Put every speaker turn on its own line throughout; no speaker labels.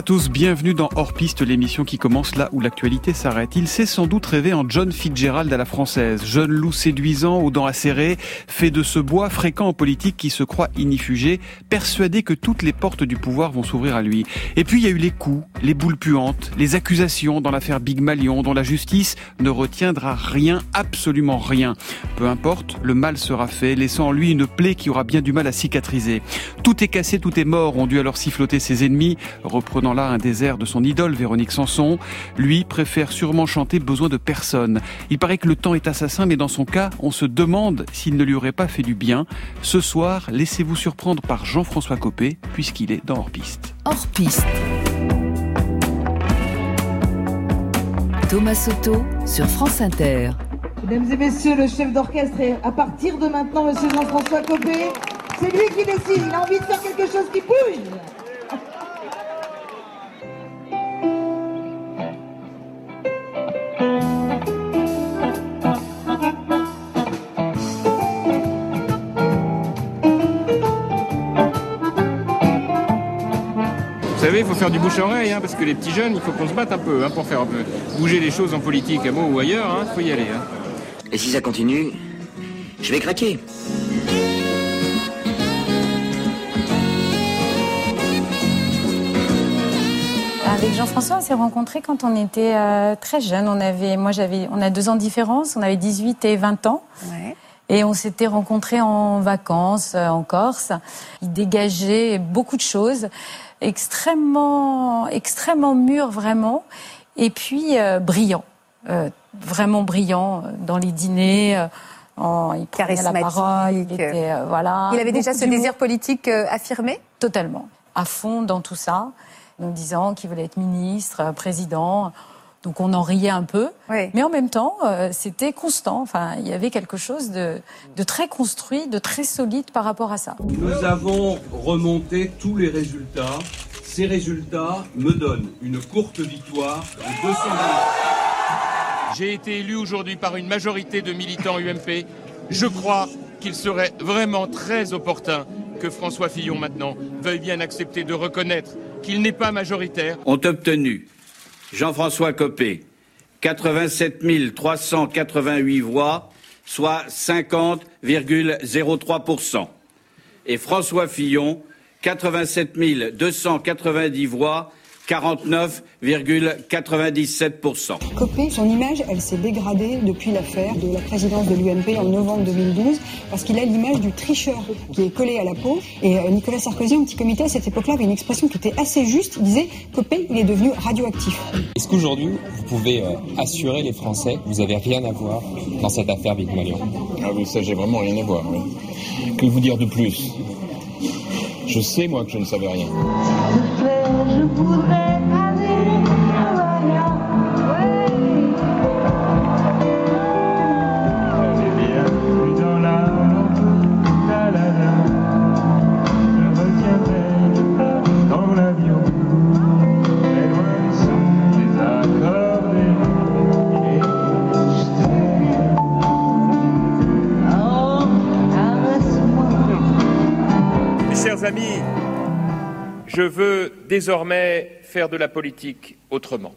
à tous, bienvenue dans Hors Piste, l'émission qui commence là où l'actualité s'arrête. Il s'est sans doute rêvé en John Fitzgerald à la française, jeune loup séduisant aux dents acérées, fait de ce bois fréquent en politique qui se croit inifugé, persuadé que toutes les portes du pouvoir vont s'ouvrir à lui. Et puis il y a eu les coups, les boules puantes, les accusations dans l'affaire Big Malion dont la justice ne retiendra rien, absolument rien. Peu importe, le mal sera fait, laissant en lui une plaie qui aura bien du mal à cicatriser. Tout est cassé, tout est mort, ont dû alors siffloter ses ennemis, reprenant là un désert de son idole Véronique Sanson. Lui préfère sûrement chanter Besoin de personne. Il paraît que le temps est assassin, mais dans son cas, on se demande s'il ne lui aurait pas fait du bien. Ce soir, laissez-vous surprendre par Jean-François Copé, puisqu'il est dans Hors Piste.
Hors Piste. Thomas Soto sur France Inter.
Mesdames et messieurs, le chef d'orchestre est à partir de maintenant, monsieur Jean-François Copé. C'est lui qui décide, il a envie de faire quelque chose qui bouge.
Vous savez, il faut faire du bouche à oreille, hein, parce que les petits jeunes, il faut qu'on se batte un peu hein, pour faire peu bouger les choses en politique, à Meaux ou ailleurs, il faut y aller. hein.
Et si ça continue, je vais craquer.
Avec Jean-François, on s'est rencontrés quand on était euh, très jeunes. On avait, moi, j'avais, on a deux ans de différence. On avait 18 et 20 ans. Et on s'était rencontrés en vacances euh, en Corse. Il dégageait beaucoup de choses, extrêmement, extrêmement mûr vraiment, et puis euh, brillant, vraiment brillant dans les dîners. en, il prenait la
Charismatique.
parole. Il était, voilà.
Il avait déjà ce désir politique affirmé?
Totalement. À fond dans tout ça, nous disant qu'il voulait être ministre, euh, président. Donc on en riait un peu,
Oui.
mais en même temps, euh, c'était constant. Enfin, il y avait quelque chose de, de très construit, de très solide par rapport à ça.
Nous avons remonté tous les résultats. Ces résultats me donnent une courte victoire de 200
J'ai été élu aujourd'hui par une majorité de militants UMP. Je crois qu'il serait vraiment très opportun que François Fillon maintenant veuille bien accepter de reconnaître qu'il n'est pas majoritaire.
ont obtenu Jean-François Copé 87 388 voix, soit 50,03%. Et François Fillon 87 290 voix, 49,97%.
Copé, son image, elle s'est dégradée depuis l'affaire de la présidence de l'UMP en novembre 2012, parce qu'il a l'image du tricheur qui est collé à la peau. Et euh, Nicolas Sarkozy, en petit comité, à cette époque-là, avait une expression qui était assez juste. Il disait Copé, il est devenu radioactif.
Est-ce qu'aujourd'hui, vous pouvez euh, assurer les Français que vous n'avez rien à voir dans cette affaire Big Malion
Ah oui, ça j'ai vraiment rien à voir. oui. Que vous dire de plus? Je sais moi que je ne savais rien.
Mes chers amis, je veux désormais faire de la politique autrement.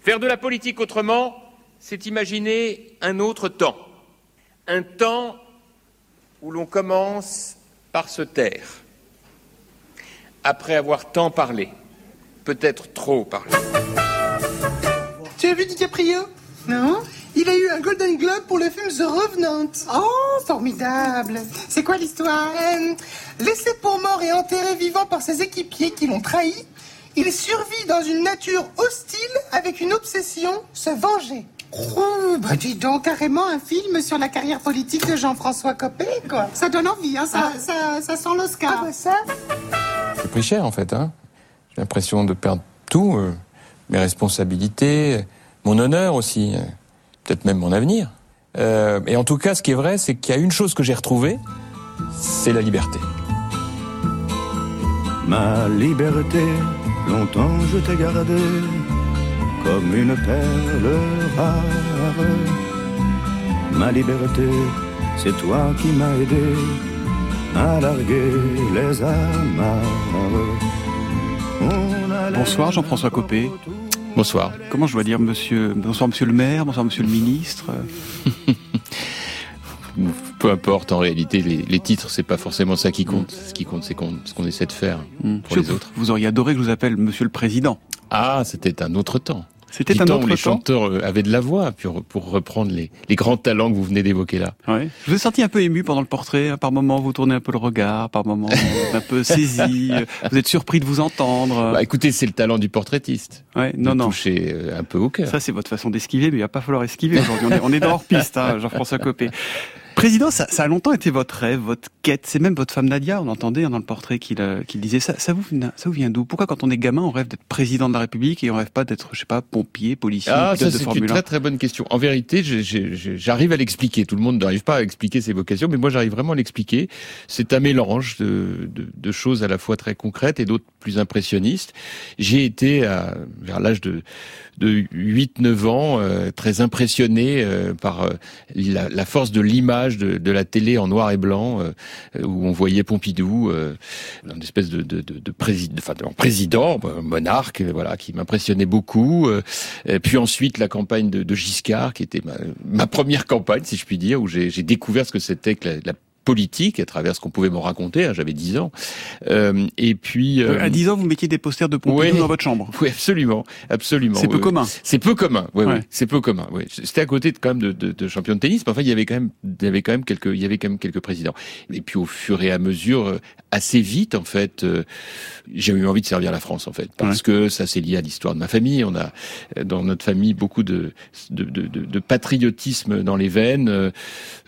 Faire de la politique autrement, c'est imaginer un autre temps. Un temps où l'on commence par se taire. Après avoir tant parlé, peut-être trop parlé.
Tu as vu DiCaprio Non Il a eu un Golden Globe pour le film The Revenant. Oh, formidable C'est quoi l'histoire Euh, Laissé pour mort et enterré vivant par ses équipiers qui l'ont trahi, il survit dans une nature hostile avec une obsession, se venger. Oh, bah dis donc, carrément un film sur la carrière politique de Jean-François Copé, quoi. Ça donne envie, hein, ça, ça, ça sent l'Oscar. Ah, bah ça
J'ai pris cher en fait. Hein. J'ai l'impression de perdre tout, euh, mes responsabilités, euh, mon honneur aussi, euh, peut-être même mon avenir. Euh, et en tout cas, ce qui est vrai, c'est qu'il y a une chose que j'ai retrouvée, c'est la liberté.
Ma liberté, longtemps je t'ai gardée comme une perle rare. Ma liberté, c'est toi qui m'as aidé à larguer les amarres.
Bonsoir Jean-François Copé.
Bonsoir.
Comment je dois dire monsieur Bonsoir monsieur le maire, bonsoir monsieur le ministre.
Peu importe, en réalité, les, titres, c'est pas forcément ça qui compte. Ce qui compte, c'est ce qu'on essaie de faire hmm. pour les autres.
Vous auriez adoré que je vous appelle monsieur le président.
Ah, c'était un autre temps.
C'était un autre
les chanteurs euh, avaient de la voix pour, pour reprendre les, les grands talents que vous venez d'évoquer là.
Ouais. Je vous ai senti un peu ému pendant le portrait. Par moments, vous tournez un peu le regard. Par moments, vous êtes un peu saisi. Vous êtes surpris de vous entendre.
Bah, écoutez, c'est le talent du portraitiste.
Ouais, non, non.
Toucher euh, un peu au cœur.
Ça, c'est votre façon d'esquiver, mais il va pas falloir esquiver aujourd'hui. On est, on est dans hors piste, hein, Jean-François Copé. Président, ça, ça, a longtemps été votre rêve, votre quête. C'est même votre femme Nadia, on entendait dans le portrait qu'il euh, disait ça. Ça vous, ça vous vient d'où? Pourquoi quand on est gamin, on rêve d'être président de la République et on rêve pas d'être, je sais pas, pompier, policier,
ah, ça, c'est une très très bonne question. En vérité, j'arrive à l'expliquer. Tout le monde n'arrive pas à expliquer ses vocations, mais moi j'arrive vraiment à l'expliquer. C'est un mélange de, de, de, choses à la fois très concrètes et d'autres plus impressionnistes. J'ai été à, vers l'âge de de 8-9 ans, euh, très impressionné euh, par euh, la, la, force de l'image de, de, la télé en noir et blanc, où on voyait Pompidou, une espèce de, de, de, président, enfin, président, monarque, voilà, qui m'impressionnait beaucoup. Puis ensuite la campagne de, de Giscard, qui était ma, ma, première campagne, si je puis dire, où j'ai découvert ce que c'était que la, la politique à travers ce qu'on pouvait me raconter. Hein, J'avais 10 ans. Euh, et puis
euh, à 10 ans, vous mettiez des posters de Pompidou dans votre chambre.
Oui, absolument, absolument.
C'est peu commun.
C'est peu commun. Oui, ouais. c'est peu commun. Oui, c'était à côté de, quand même de, de, de champion de tennis, mais enfin il y avait quand même, il y avait quand même quelques, il y avait quand même quelques présidents. Et puis au fur et à mesure, euh, assez vite en fait, euh, j'ai eu envie de servir la France en fait, parce que ça c'est lié à l'histoire de ma famille. On a dans notre famille beaucoup de de, de, de patriotisme dans les veines. Euh,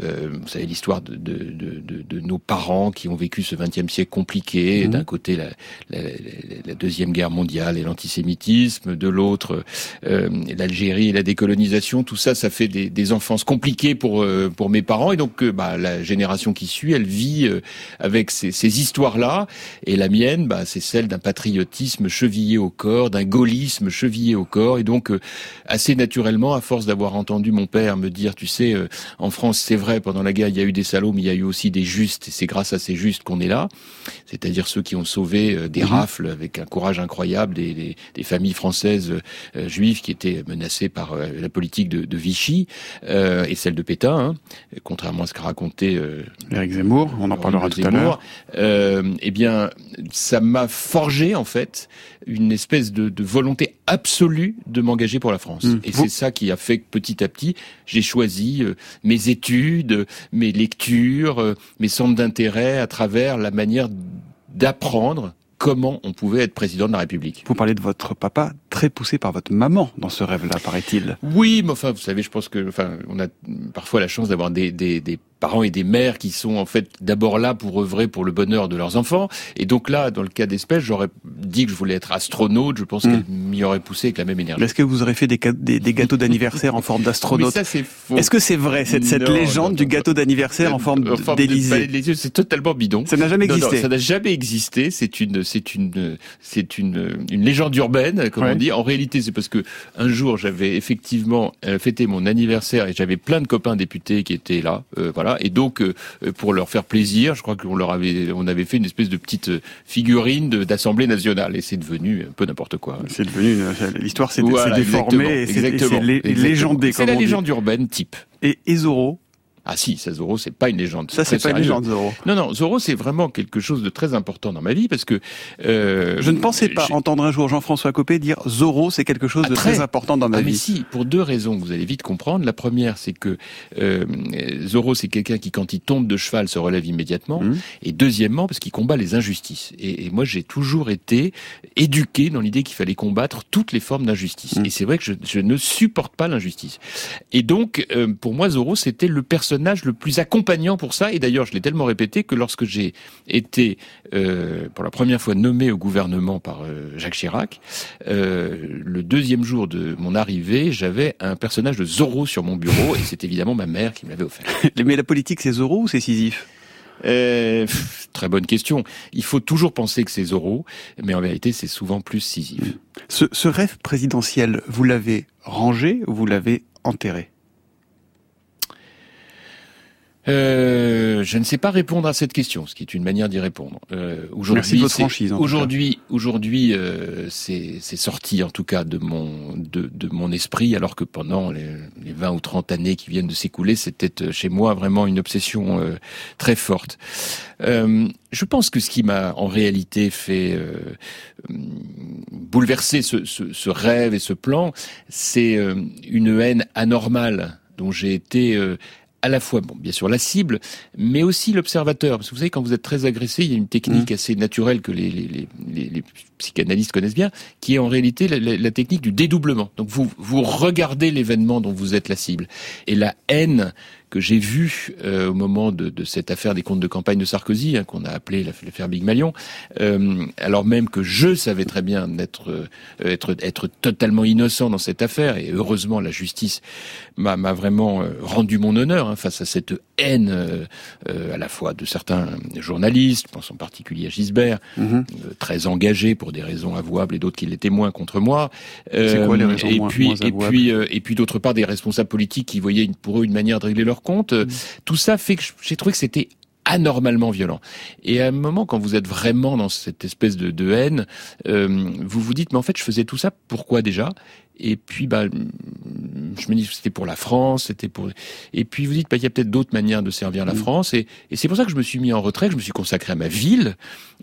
vous savez l'histoire de, de de, de, nos parents qui ont vécu ce XXe siècle compliqué. Mhm. D'un côté, la, la, la, deuxième guerre mondiale et l'antisémitisme, de l'autre, euh, l'Algérie et la décolonisation. Tout ça, ça fait des, des enfances compliquées pour euh, pour mes parents. Et donc, euh, bah, la génération qui suit, elle vit avec ces, ces histoires-là. Et la mienne, bah, c'est celle d'un patriotisme chevillé au corps, d'un gaullisme chevillé au corps. Et donc, assez naturellement, à force d'avoir entendu mon père me dire, tu sais, en France, c'est vrai, pendant la guerre, il y a eu des salauds, mais il y a eu aussi aussi des justes, et c'est grâce à ces justes qu'on est là, c'est-à-dire ceux qui ont sauvé euh, des mhm. rafles avec un courage incroyable des, des, familles françaises euh, juives qui étaient menacées par euh, la politique de, de Vichy et celle de Pétain, hein, contrairement à ce qu'a raconté
Eric Zemmour, on en parlera tout à l'heure.
eh bien, ça m'a forgé en fait une espèce de, de volonté absolue de m'engager pour la France. Mhm. Et c'est ça qui a fait que petit à petit, j'ai choisi mes études, mes lectures, euh, mes centres d'intérêt à travers la manière d'apprendre comment on pouvait être président de la République.
Vous parlez de votre papa, très poussé par votre maman dans ce rêve-là, paraît-il.
Oui, mais enfin, vous savez, je pense que, enfin, on a parfois la chance d'avoir des, des, des parents et des mères qui sont en fait d'abord là pour œuvrer pour le bonheur de leurs enfants. Et donc là, dans le cas d'espèce, j'aurais dit que je voulais être astronaute. Je pense hmm. qu'elle m'y aurait poussé avec la même énergie.
Est-ce que vous aurez fait des, des, gâteaux d'anniversaire en forme d'astronaute
Ça c'est faux.
Est-ce que c'est vrai cette, cette légende du gâteau d'anniversaire en forme d'Élysée
C'est totalement bidon.
Ça n'a jamais existé.
Non, ça n'a jamais existé. C'est une, c'est une, c'est une, une légende urbaine, comme on dit. En réalité, c'est parce que un jour j'avais effectivement euh, fêté mon anniversaire et j'avais plein de copains députés qui étaient là. Euh, voilà. Et donc euh, pour leur faire plaisir, je crois qu'on leur avait, on avait fait une espèce de petite figurine d'Assemblée nationale et c'est devenu un peu n'importe quoi.
C'est devenu l'histoire s'est déformée et c'est légendé.
C'est la légende urbaine type.
Et, Zorro,
ah si, ça Zorro, c'est pas une légende.
Ça, c'est pas une légende, Zorro.
Non, non, Zorro, c'est vraiment quelque chose de très important dans ma vie parce que...
Euh, je ne pensais pas entendre un jour Jean-François Copé dire Zorro, c'est quelque chose de ah, très... important dans ma
ah,
vie.
Mais si, pour deux raisons que vous allez vite comprendre. La première, c'est que euh, Zorro, c'est quelqu'un qui, quand il tombe de cheval, se relève immédiatement. Mmh. Et deuxièmement, parce qu'il combat les injustices. Et, et moi, j'ai toujours été éduqué dans l'idée qu'il fallait combattre toutes les formes d'injustice. Mmh. Et c'est vrai que je, je, ne supporte pas l'injustice. Et donc, euh, pour moi, Zorro, c'était le personnage le plus accompagnant pour ça. Et d'ailleurs, je l'ai tellement répété que lorsque j'ai été euh, pour la première fois nommé au gouvernement par euh, Jacques Chirac, euh, le deuxième jour de mon arrivée, j'avais un personnage de Zorro sur mon bureau et c'est évidemment ma mère qui me l'avait offert.
Mais la politique, c'est Zorro ou c'est Sisyphe?
Euh, très bonne question. Il faut toujours penser que c'est Zorro, mais en vérité, c'est souvent plus Sisyphe.
Ce, ce rêve présidentiel, vous l'avez rangé ou vous l'avez enterré?
Euh, je ne sais pas répondre à cette question, ce qui est une manière d'y répondre.
Euh, aujourd'hui,
Aujourd'hui, aujourd'hui, euh, c'est sorti en tout cas de mon de, de, mon esprit, alors que pendant les, les 20 ou 30 années qui viennent de s'écouler, c'était euh, chez moi vraiment une obsession euh, très forte. Euh, je pense que ce qui m'a en réalité fait bouleverser ce, ce, ce, rêve et ce plan, c'est une haine anormale dont j'ai été à la fois, bon, bien sûr, la cible, mais aussi l'observateur. Parce que vous savez, quand vous êtes très agressé, il y a une technique mmh. assez naturelle que les, les, les, les, psychanalystes connaissent bien, qui est en réalité la, la, la technique du dédoublement. Donc vous, vous regardez l'événement dont vous êtes la cible. Et la haine que j'ai vu euh, au moment de, de, cette affaire des comptes de campagne de Sarkozy, hein, qu'on a appelé l'affaire Big Malion, euh, alors même que je savais très bien être, euh, être, être totalement innocent dans cette affaire, et heureusement la justice m'a vraiment euh, rendu mon honneur hein, face à cette haine euh, à la fois de certains journalistes, je pense en particulier à Gisbert, mm-hmm. très engagé pour des raisons avouables et d'autres qui l'étaient moins contre moi.
Quoi, les raisons
et
moins,
puis
moins
et puis et puis d'autre part des responsables politiques qui voyaient pour eux une manière de régler leur compte. Mmh. Tout ça fait que j'ai trouvé que c'était anormalement violent. Et à un moment, quand vous êtes vraiment dans cette espèce de, de haine, euh, vous vous dites, mais en fait, je faisais tout ça, pourquoi déjà? Et puis, bah, je me dis, c'était pour la France, c'était pour. Et puis vous dites, bah, il y a peut-être d'autres manières de servir la mmh. France. Et, et c'est pour ça que je me suis mis en retrait, que je me suis consacré à ma ville,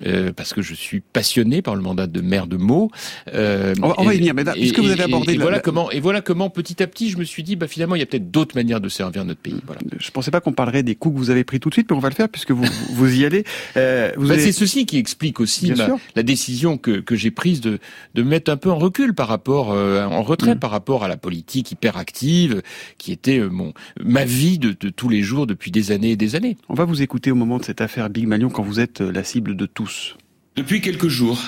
euh, parce que je suis passionné par le mandat de maire de Meaux.
Euh, on, va, on va y venir. Mais puisque vous avez abordé,
et,
la,
voilà comment. Et voilà comment, petit à petit, je me suis dit, bah, finalement, il y a peut-être d'autres manières de servir notre pays. Voilà.
Je pensais pas qu'on parlerait des coups que vous avez pris tout de suite, mais on va le faire puisque vous vous y allez.
Euh, vous bah, avez... C'est ceci qui explique aussi ma, la décision que que j'ai prise de de mettre un peu en recul par rapport euh, en retrait mmh. par rapport à la politique hyperactive qui était euh, mon ma vie de, de, tous les jours depuis des années et des années.
On va vous écouter au moment de cette affaire Big Malion quand vous êtes la cible de tous.
Depuis quelques jours,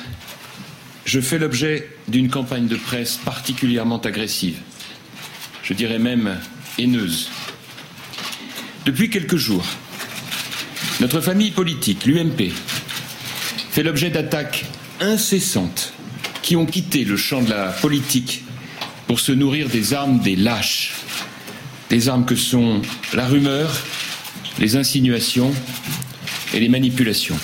je fais l'objet d'une campagne de presse particulièrement agressive. Je dirais même haineuse. Depuis quelques jours, notre famille politique, l'UMP, fait l'objet d'attaques incessantes qui ont quitté le champ de la politique pour se nourrir des armes des lâches, des armes que sont la rumeur, les insinuations et les manipulations.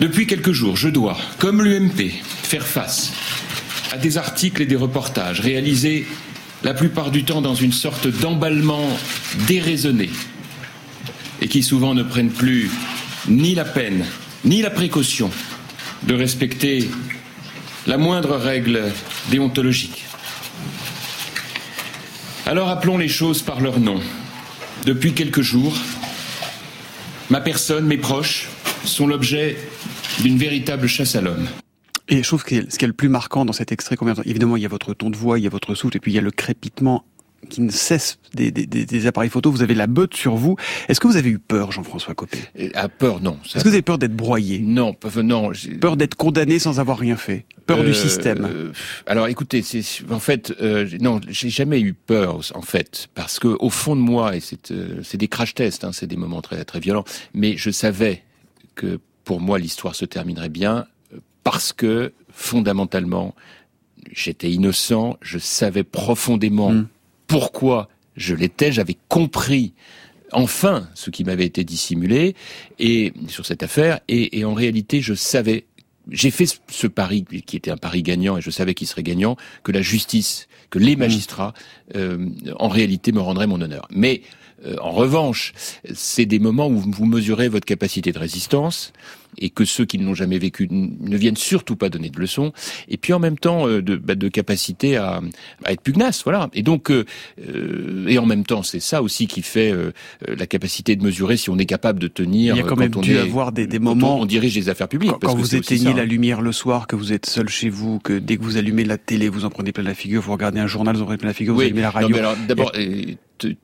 Depuis quelques jours, je dois, comme l'UMP, faire face à des articles et des reportages réalisés la plupart du temps dans une sorte d'emballement déraisonné et qui souvent ne prennent plus ni la peine ni la précaution de respecter la moindre règle déontologique. Alors appelons les choses par leur nom. Depuis quelques jours, ma personne, mes proches, sont l'objet d'une véritable chasse à l'homme.
Et je trouve que ce qui est le plus marquant dans cet extrait Évidemment, il y a votre ton de voix, il y a votre souffle, et puis il y a le crépitement qui ne cesse des, des, des, appareils photo. Vous avez la botte sur vous. Est-ce que vous avez eu peur, Jean-François Copé?
À ah, peur, non.
Est-ce que vous avez peur d'être broyé?
Non, non.
Peur d'être condamné sans avoir rien fait? Peur euh, du système? euh,
Alors, écoutez, en fait, euh, non, j'ai jamais eu peur, en fait, parce que au fond de moi, et c'est euh, des crash tests, hein, c'est des moments très très violents, mais je savais que pour moi l'histoire se terminerait bien parce que fondamentalement j'étais innocent, je savais profondément mm. Pourquoi je l'étais, j'avais compris enfin ce qui m'avait été dissimulé et sur cette affaire et, et en réalité je savais j'ai fait ce pari qui était un pari gagnant et je savais qu'il serait gagnant que la justice que les mm. magistrats euh, en réalité me rendraient mon honneur mais euh, en revanche, c'est des moments où vous mesurez votre capacité de résistance et que ceux qui ne l'ont jamais vécu ne viennent surtout pas donner de leçons. Et puis en même temps euh, de, bah, de capacité à, à, être pugnace, voilà. Et donc euh, et en même temps, c'est ça aussi qui fait la capacité de mesurer si on est capable de tenir.
Il y a quand, même
on
dû
est,
avoir des, des moments.
On, on, dirige les affaires publiques.
Quand, quand vous éteignez la lumière le soir, que vous êtes seul chez vous, que dès que vous allumez la télé, vous en prenez plein la figure, vous regardez un journal, vous en prenez plein la figure,
oui,
vous allumez la radio.
D'abord,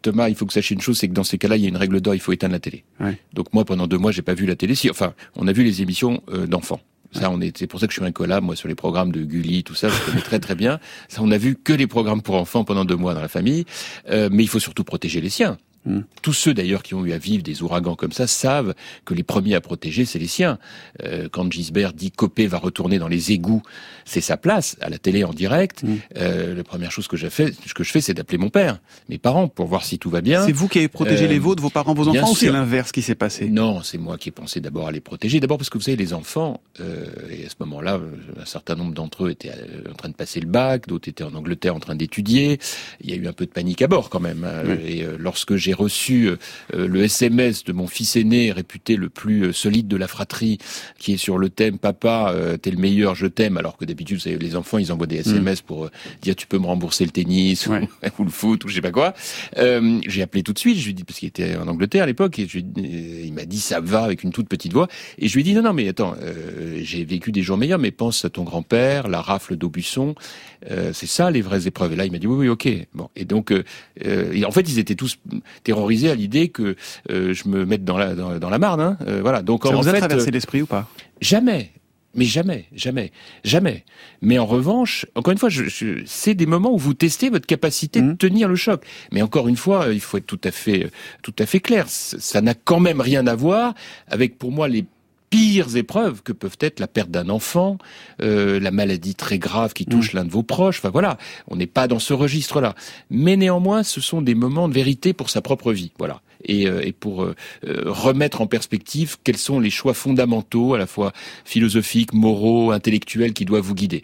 Thomas, il faut que vous sachiez une chose, c'est que dans ces cas-là, il y a une règle d'or, il faut éteindre la télé.
Ouais.
Donc moi, pendant deux mois, j'ai pas vu la télé. Si, enfin, on a vu les émissions euh, d'enfants. Ça, c'est pour ça que je suis incollable, moi, sur les programmes de Gulli, tout ça, je connais très très bien. On a vu que les programmes pour enfants pendant deux mois dans la famille. Euh, mais il faut surtout protéger les siens.
Hmm.
Tous ceux d'ailleurs qui ont eu à vivre des ouragans comme ça savent que les premiers à protéger, c'est les siens. Euh, quand Gisbert dit Copé va retourner dans les égouts, c'est sa place à la télé en direct.
Hmm.
Euh, la première chose que je fais, ce que je fais, c'est d'appeler mon père, mes parents, pour voir si tout va bien.
C'est vous qui avez protégé
Euh,
les vôtres, vos parents, vos enfants, ou c'est l'inverse qui s'est passé?
Non, c'est moi qui ai pensé d'abord à les protéger. D'abord parce que vous savez, les enfants, euh, et à ce moment-là, euh, un certain nombre d'entre eux étaient euh, en train de passer le bac, d'autres étaient en Angleterre en train d'étudier. Il y a eu un peu de panique à bord quand même. hein. Et euh, lorsque j'ai reçu euh, euh, le SMS de mon fils aîné, réputé le plus euh, solide de la fratrie, qui est sur le thème "Papa, t'es le meilleur, je t'aime", alors que d'habitude, les enfants, ils envoient des SMS pour euh, dire "Tu peux me rembourser le tennis ou, ou le foot ou je sais pas quoi". Euh, j'ai appelé tout de suite. Je lui ai dit parce qu'il était en Angleterre à l'époque et je il m'a dit ça va avec une toute petite voix. Et je lui ai dit non non mais attends euh, j'ai vécu des jours meilleurs mais pense à ton grand-père la rafle d'Aubusson. Euh, c'est ça les vraies épreuves. Et là il m'a dit oui oui ok. Bon et donc et en fait ils étaient tous terrorisés à l'idée que euh, je me mette dans la dans, dans la Marne hein. Euh, voilà donc
Ça
en
vous a
fait
traversé
euh,
l'esprit ou pas?
Jamais. Mais jamais, jamais, jamais. Mais en revanche, encore une fois, je, je- c'est des moments où vous testez votre capacité
Mmh.
de tenir le choc. Mais encore une fois, il faut être tout à fait, tout à fait clair. Ça n'a quand même rien à voir avec, pour moi, les pires épreuves que peuvent être la perte d'un enfant, euh, la maladie très grave qui touche l'un de vos proches. Enfin voilà, on n'est pas dans ce registre-là. Mais néanmoins, ce sont des moments de vérité pour sa propre vie. Voilà. Et, euh, et pour euh, euh, remettre en perspective quels sont les choix fondamentaux, à la fois philosophiques, moraux, intellectuels, qui doivent vous guider.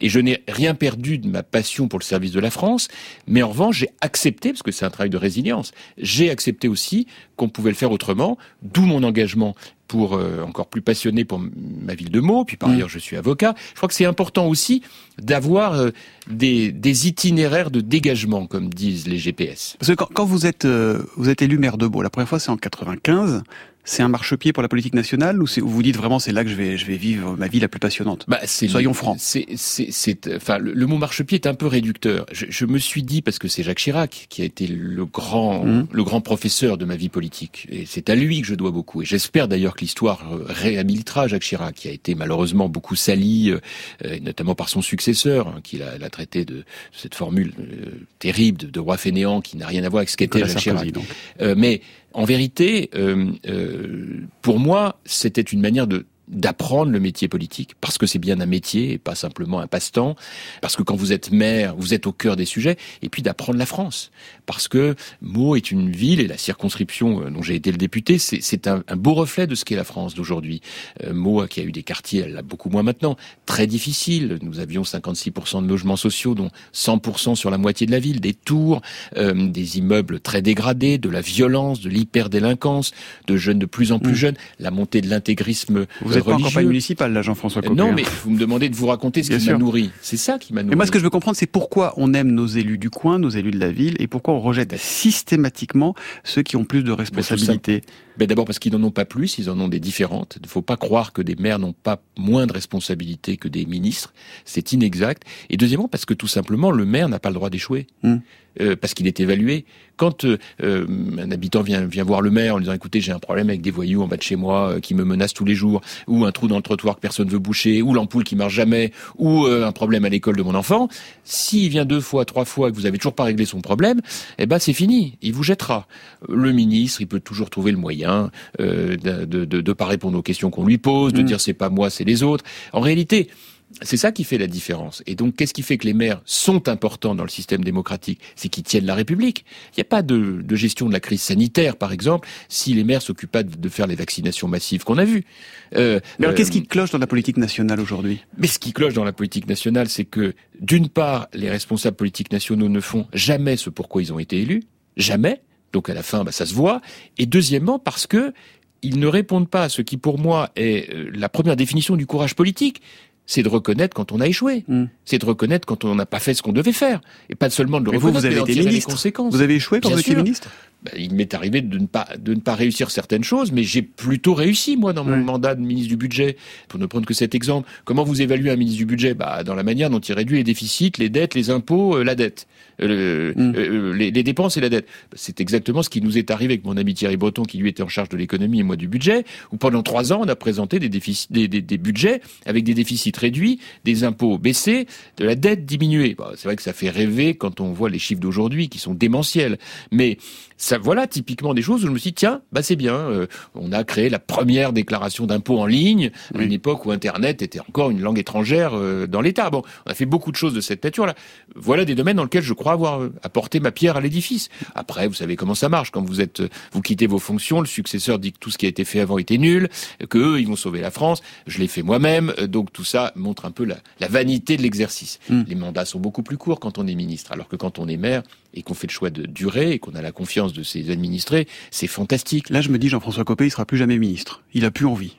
Et je n'ai rien perdu de ma passion pour le service de la France, mais en revanche, j'ai accepté, parce que c'est un travail de résilience, j'ai accepté aussi qu'on pouvait le faire autrement, d'où mon engagement pour euh, encore plus passionné pour ma ville de Meaux, puis par
Mm.
ailleurs je suis avocat. Je crois que c'est important aussi d'avoir euh, des, des itinéraires de dégagement, comme disent les GPS.
Parce que quand, quand vous êtes euh, vous êtes élu maire de Beau, la première fois c'est en 95. C'est un marchepied pour la politique nationale ou vous dites vraiment c'est là que je vais je vais vivre ma vie la plus passionnante?
Bah, c'est
Soyons francs.
C'est, c'est, c'est, enfin, le, le mot marchepied est un peu réducteur. Je, je me suis dit parce que c'est Jacques Chirac qui a été le grand,
Mhm.
le grand professeur de ma vie politique, et c'est à lui que je dois beaucoup. Et j'espère d'ailleurs que l'histoire réhabilitera Jacques Chirac, qui a été malheureusement beaucoup sali, euh, notamment par son successeur, hein, qui l'a, traité de cette formule euh, terrible de, de roi fainéant qui n'a rien à voir avec ce qu'était Jacques
Sarkozy,
Chirac. Euh, mais en vérité, euh, euh, pour moi, c'était une manière de d'apprendre le métier politique parce que c'est bien un métier et pas simplement un passe-temps parce que quand vous êtes maire vous êtes au cœur des sujets et puis d'apprendre la France. Parce que Meaux est une ville et la circonscription euh, dont j'ai été le député c'est c'est un, un beau reflet de ce qu'est la France d'aujourd'hui. Euh, Meaux qui a eu des quartiers elle l'a beaucoup moins maintenant. Très difficile. Nous avions 56% de logements sociaux dont 100% sur la moitié de la ville. Des tours euh, des immeubles très dégradés de la violence de l'hyperdélinquance de jeunes de plus en plus
Mm.
jeunes. La montée de l'intégrisme
Pas en
religieux.
campagne municipale là Jean-François Copé.
Non, mais vous me demandez de vous raconter ce
Bien
qui m'a nourri. C'est ça qui m'a nourri.
Mais moi, ce que je veux comprendre, c'est pourquoi on aime nos élus du coin, nos élus de la ville, et pourquoi on rejette systématiquement ceux qui ont plus de responsabilités.
Ben D'abord parce qu'ils n'en ont pas plus, ils en ont des différentes. Il ne faut pas croire que des maires n'ont pas moins de responsabilités que des ministres. C'est inexact. Et deuxièmement parce que tout simplement, le maire n'a pas le droit d'échouer.
Hmm.
Euh, parce qu'il est évalué. Quand euh, euh, un habitant vient, vient voir le maire en lui disant écoutez j'ai un problème avec des voyous en bas de chez moi euh, qui me menacent tous les jours, ou un trou dans le trottoir que personne veut boucher, ou l'ampoule qui marche jamais, ou euh, un problème à l'école de mon enfant, s'il vient deux fois, trois fois et que vous avez toujours pas réglé son problème, eh ben c'est fini, il vous jettera. Le ministre, il peut toujours trouver le moyen euh, de, de, de, pas répondre aux questions qu'on lui pose, de
Mm.
dire c'est pas moi, c'est les autres. En réalité, c'est ça qui fait la différence. Et donc, qu'est-ce qui fait que les maires sont importants dans le système démocratique? C'est qu'ils tiennent la République. Il n'y a pas de, de gestion de la crise sanitaire, par exemple, si les maires s'occupent pas de, de faire les vaccinations massives qu'on a vues. Euh,
Mais alors,
euh,
qu'est-ce qui cloche dans la politique nationale aujourd'hui?
Mais ce qui cloche dans la politique nationale, c'est que, d'une part, les responsables politiques nationaux ne font jamais ce pourquoi ils ont été élus. Jamais. Donc, à la fin, bah, ça se voit. Et deuxièmement, parce que ils ne répondent pas à ce qui, pour moi, est euh, la première définition du courage politique. C'est de reconnaître quand on a échoué.
Hmm.
C'est de reconnaître quand on n'a pas fait ce qu'on devait faire. Et pas seulement de le
Mais vous,
reconnaître,
vous avez
mais
été
les conséquences.
Vous avez échoué quand
Bien
vous étiez ministre
Ben, il m'est arrivé de ne pas de ne pas réussir certaines choses, mais j'ai plutôt réussi moi dans mon mandat de ministre du budget. Pour ne prendre que cet exemple, comment vous évaluez un ministre du budget? Bah dans la manière dont il réduit les déficits, les dettes, les impôts, euh, la dette, Euh,
Mm.
euh, les, les dépenses et la dette. C'est exactement ce qui nous est arrivé avec mon ami Thierry Breton, qui lui était en charge de l'économie et moi du budget. Où pendant trois ans, on a présenté des déficits, des, des, des budgets avec des déficits réduits, des impôts baissés, de la dette diminuée. Bah, c'est vrai que ça fait rêver quand on voit les chiffres d'aujourd'hui qui sont démentiels, mais ça voilà typiquement des choses où je me suis dit, tiens, bah c'est bien. euh, on a créé la première déclaration d'impôt en ligne à une époque où Internet était encore une langue étrangère euh, dans l'État. Bon, on a fait beaucoup de choses de cette nature-là. Voilà des domaines dans lesquels je crois avoir euh, apporté ma pierre à l'édifice. Après, vous savez comment ça marche. Quand vous êtes, vous quittez vos fonctions, le successeur dit que tout ce qui a été fait avant était nul, que eux, ils vont sauver la France. Je l'ai fait moi-même. Donc tout ça montre un peu la, la vanité de l'exercice. Les mandats sont beaucoup plus courts quand on est ministre, alors que quand on est maire et qu'on fait le choix de durer et qu'on a la confiance de ses administrés, c'est fantastique.
Là, je me dis, Jean-François Copé, il sera plus jamais ministre. Il a plus envie.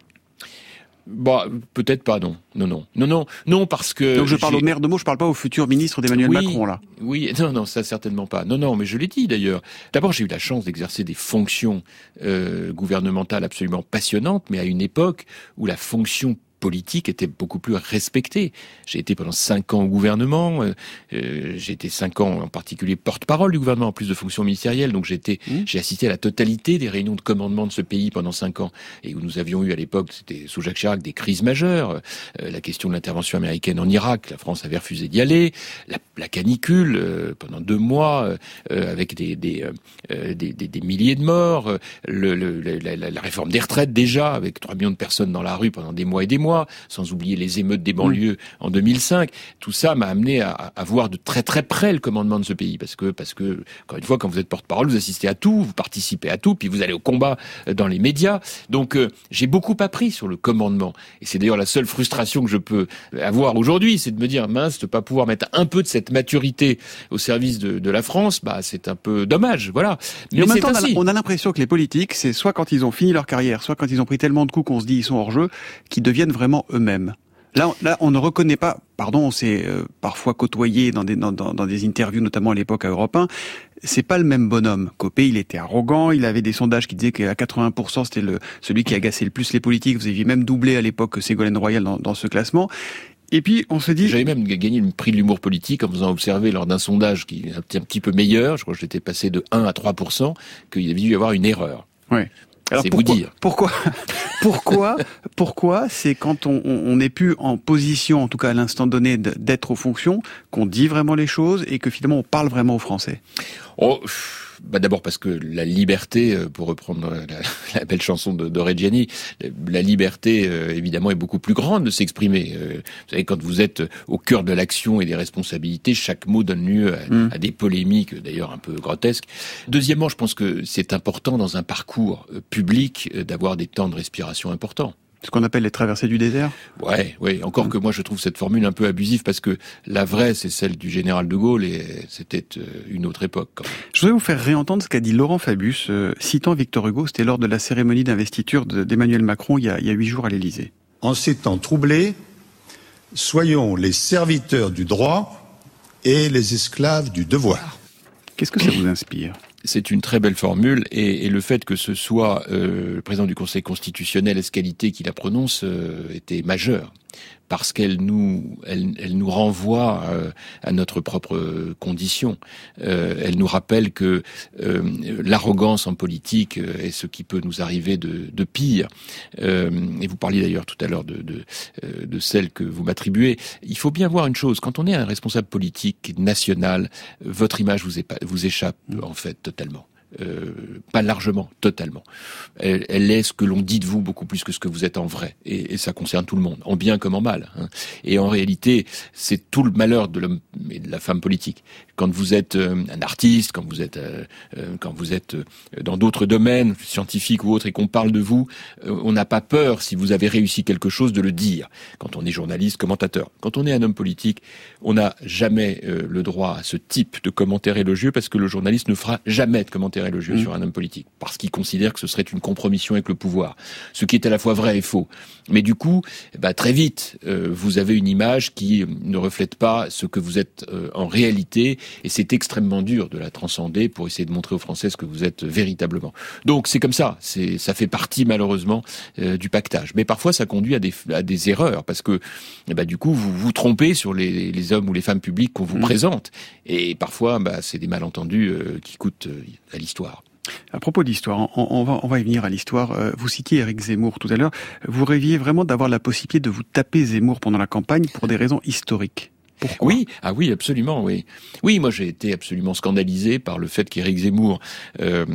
Bah, peut-être pas, non. Non, non. Non, non. Non, parce que.
Donc je parle au maire de mots, je parle pas au futur ministre d'Emmanuel
Oui,
Macron, là.
Oui, non, non, ça certainement pas. Non, non, mais je l'ai dit d'ailleurs. D'abord, j'ai eu la chance d'exercer des fonctions euh, gouvernementales absolument passionnantes, mais à une époque où la fonction politique était beaucoup plus respectée. J'ai été pendant cinq ans au gouvernement, euh, euh, j'ai été cinq ans en particulier porte-parole du gouvernement en plus de fonctions ministérielles, donc j'ai été, j'ai assisté à la totalité des réunions de commandement de ce pays pendant cinq ans, et où nous avions eu à l'époque, c'était sous Jacques Chirac, des crises majeures, euh, la question de l'intervention américaine en Irak, la France avait refusé d'y aller, la, la canicule euh, pendant deux mois avec des des, des, des- des milliers de morts, le, le- la, la- la réforme des retraites déjà avec 3 millions de personnes dans la rue pendant des mois et des mois, sans oublier les émeutes des banlieues en 2005. Tout ça m'a amené à, à voir de très très près le commandement de ce pays parce que parce que encore une fois quand vous êtes porte-parole vous assistez à tout, vous participez à tout, puis vous allez au combat euh, dans les médias. Donc euh, j'ai beaucoup appris sur le commandement et c'est d'ailleurs la seule frustration que je peux avoir aujourd'hui, c'est de me dire mince de pas pouvoir mettre un peu de cette maturité au service de, de la France, bah c'est un peu dommage, voilà.
Mais en même temps, on a-
ainsi.
on a l'impression que les politiques, c'est soit quand ils ont fini leur carrière, soit quand ils ont pris tellement de coups qu'on se dit ils sont hors jeu, qu'ils deviennent vraiment eux-mêmes. Là, on- là, on ne reconnaît pas. Pardon, on s'est euh, parfois côtoyé dans des dans, dans- dans des interviews, notamment à l'époque à Europe 1. C'est pas le même bonhomme. Copé, il était arrogant. Il avait des sondages qui disaient qu'à 80%, c'était le celui qui agaçait le plus les politiques. Vous aviez même doublé à l'époque Ségolène Royal dans, dans ce classement. Et puis, on se dit.
J'avais même gagné le prix de l'humour politique en faisant observer lors d'un sondage qui est un petit, peu meilleur, je crois que j'étais passé de 1 à 3% qu'il y avait dû y avoir une erreur.
Ouais. Alors pourquoi,
vous dire.
Pourquoi Pourquoi Pourquoi C'est quand on, on, on n'est plus en position, en tout cas à l'instant donné, d'être aux fonctions, qu'on dit vraiment les choses et que finalement on parle vraiment aux Français?
Oh, pff, bah d'abord parce que la liberté, euh, pour reprendre la, la belle chanson de, de Reggiani, la liberté euh, évidemment est beaucoup plus grande de s'exprimer. Euh, Vous savez, quand vous êtes au cœur de l'action et des responsabilités, chaque mot donne lieu à,
Mm.
à des polémiques, d'ailleurs un peu grotesques. Deuxièmement, je pense que c'est important dans un parcours euh, public euh, d'avoir des temps de respiration importants.
Ce qu'on appelle les traversées du désert.
Ouais, ouais. Encore que moi, je trouve cette formule un peu abusive parce que la vraie, c'est celle du général de Gaulle et c'était euh, une autre époque. Quand même.
Je voudrais vous faire réentendre ce qu'a dit Laurent Fabius, euh, citant Victor Hugo, c'était lors de la cérémonie d'investiture de- d'Emmanuel Macron il y, a, il y a huit jours à l'Élysée.
En ces temps troublés, soyons les serviteurs du droit et les esclaves du devoir.
Qu'est-ce que ça vous inspire?
C'est une très belle formule et, le fait que ce soit euh, le président du Conseil constitutionnel, est qualité qui la prononce, euh, était majeur parce qu'elle nous, elle, elle nous renvoie euh, à notre propre condition. Euh, elle nous rappelle que euh, l'arrogance en politique euh, est ce qui peut nous arriver de, de pire. Euh, et vous parliez d'ailleurs tout à l'heure de, de, euh, de celle que vous m'attribuez. Il faut bien voir une chose quand on est un responsable politique national, votre image vous, épa- vous échappe en fait totalement. Euh, pas largement, totalement. Elle, elle est ce que l'on dit de vous beaucoup plus que ce que vous êtes en vrai, et, et ça concerne tout le monde, en bien comme en mal. hein. Et en réalité, c'est tout le malheur de l'homme et de la femme politique. Quand vous êtes euh, un artiste, quand vous êtes, euh, euh, quand vous êtes euh, dans d'autres domaines scientifiques ou autres, et qu'on parle de vous, on n'a pas peur si vous avez réussi quelque chose de le dire. Quand on est journaliste, commentateur, quand on est un homme politique, on n'a jamais le droit à ce type de commentaire élogieux parce que le journaliste ne fera jamais de commentaire élogieux
Mm.
sur un homme politique parce qu'il considère que ce serait une compromission avec le pouvoir, ce qui est à la fois vrai et faux. Mais du coup, eh ben, très vite, euh, vous avez une image qui ne reflète pas ce que vous êtes euh, en réalité et c'est extrêmement dur de la transcender pour essayer de montrer aux Français ce que vous êtes véritablement. Donc c'est comme ça, c'est ça fait partie malheureusement euh, du pactage. Mais parfois ça conduit à des, à des erreurs parce que eh ben, du coup vous vous trompez sur les, les hommes ou les femmes publiques qu'on vous
Mm.
présente et parfois bah, c'est des malentendus qui coûtent à l'histoire.
À propos d'histoire, on, on va, on va y venir à l'histoire. Euh, Vous citiez Éric Zemmour tout à l'heure. Vous rêviez vraiment d'avoir la possibilité de vous taper Zemmour pendant la campagne pour des raisons historiques. Pourquoi?
Oui, ah oui, absolument, oui. Oui, moi j'ai été absolument scandalisé par le fait qu'Éric Zemmour, euh,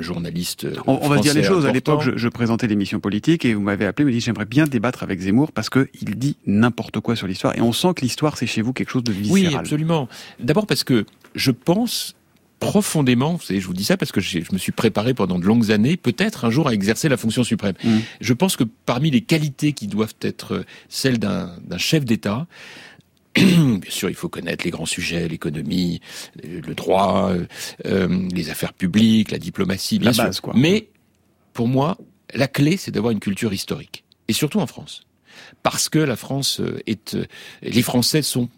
journaliste.
On, on va dire les choses. À l'époque, je, je présentais l'émission politique et vous m'avez appelé, me dit j'aimerais bien débattre avec Zemmour parce que il dit n'importe quoi sur l'histoire et on sent que l'histoire c'est chez vous quelque chose de
Oui,
viscéral.
absolument. D'abord parce que je pense profondément, vous savez, je vous dis ça parce que je me suis préparé pendant de longues années, peut-être un jour à exercer la fonction suprême.
Mm.
Je pense que parmi les qualités qui doivent être euh, celles d'un chef d'État, Bien sûr, il faut connaître les grands sujets, l'économie, euh, le droit, euh, euh, les affaires publiques, la diplomatie, bien
La
sûr.
base, quoi.
Mais pour moi, la clé, c'est d'avoir une culture historique, et surtout en France, parce que la France est, les Français sont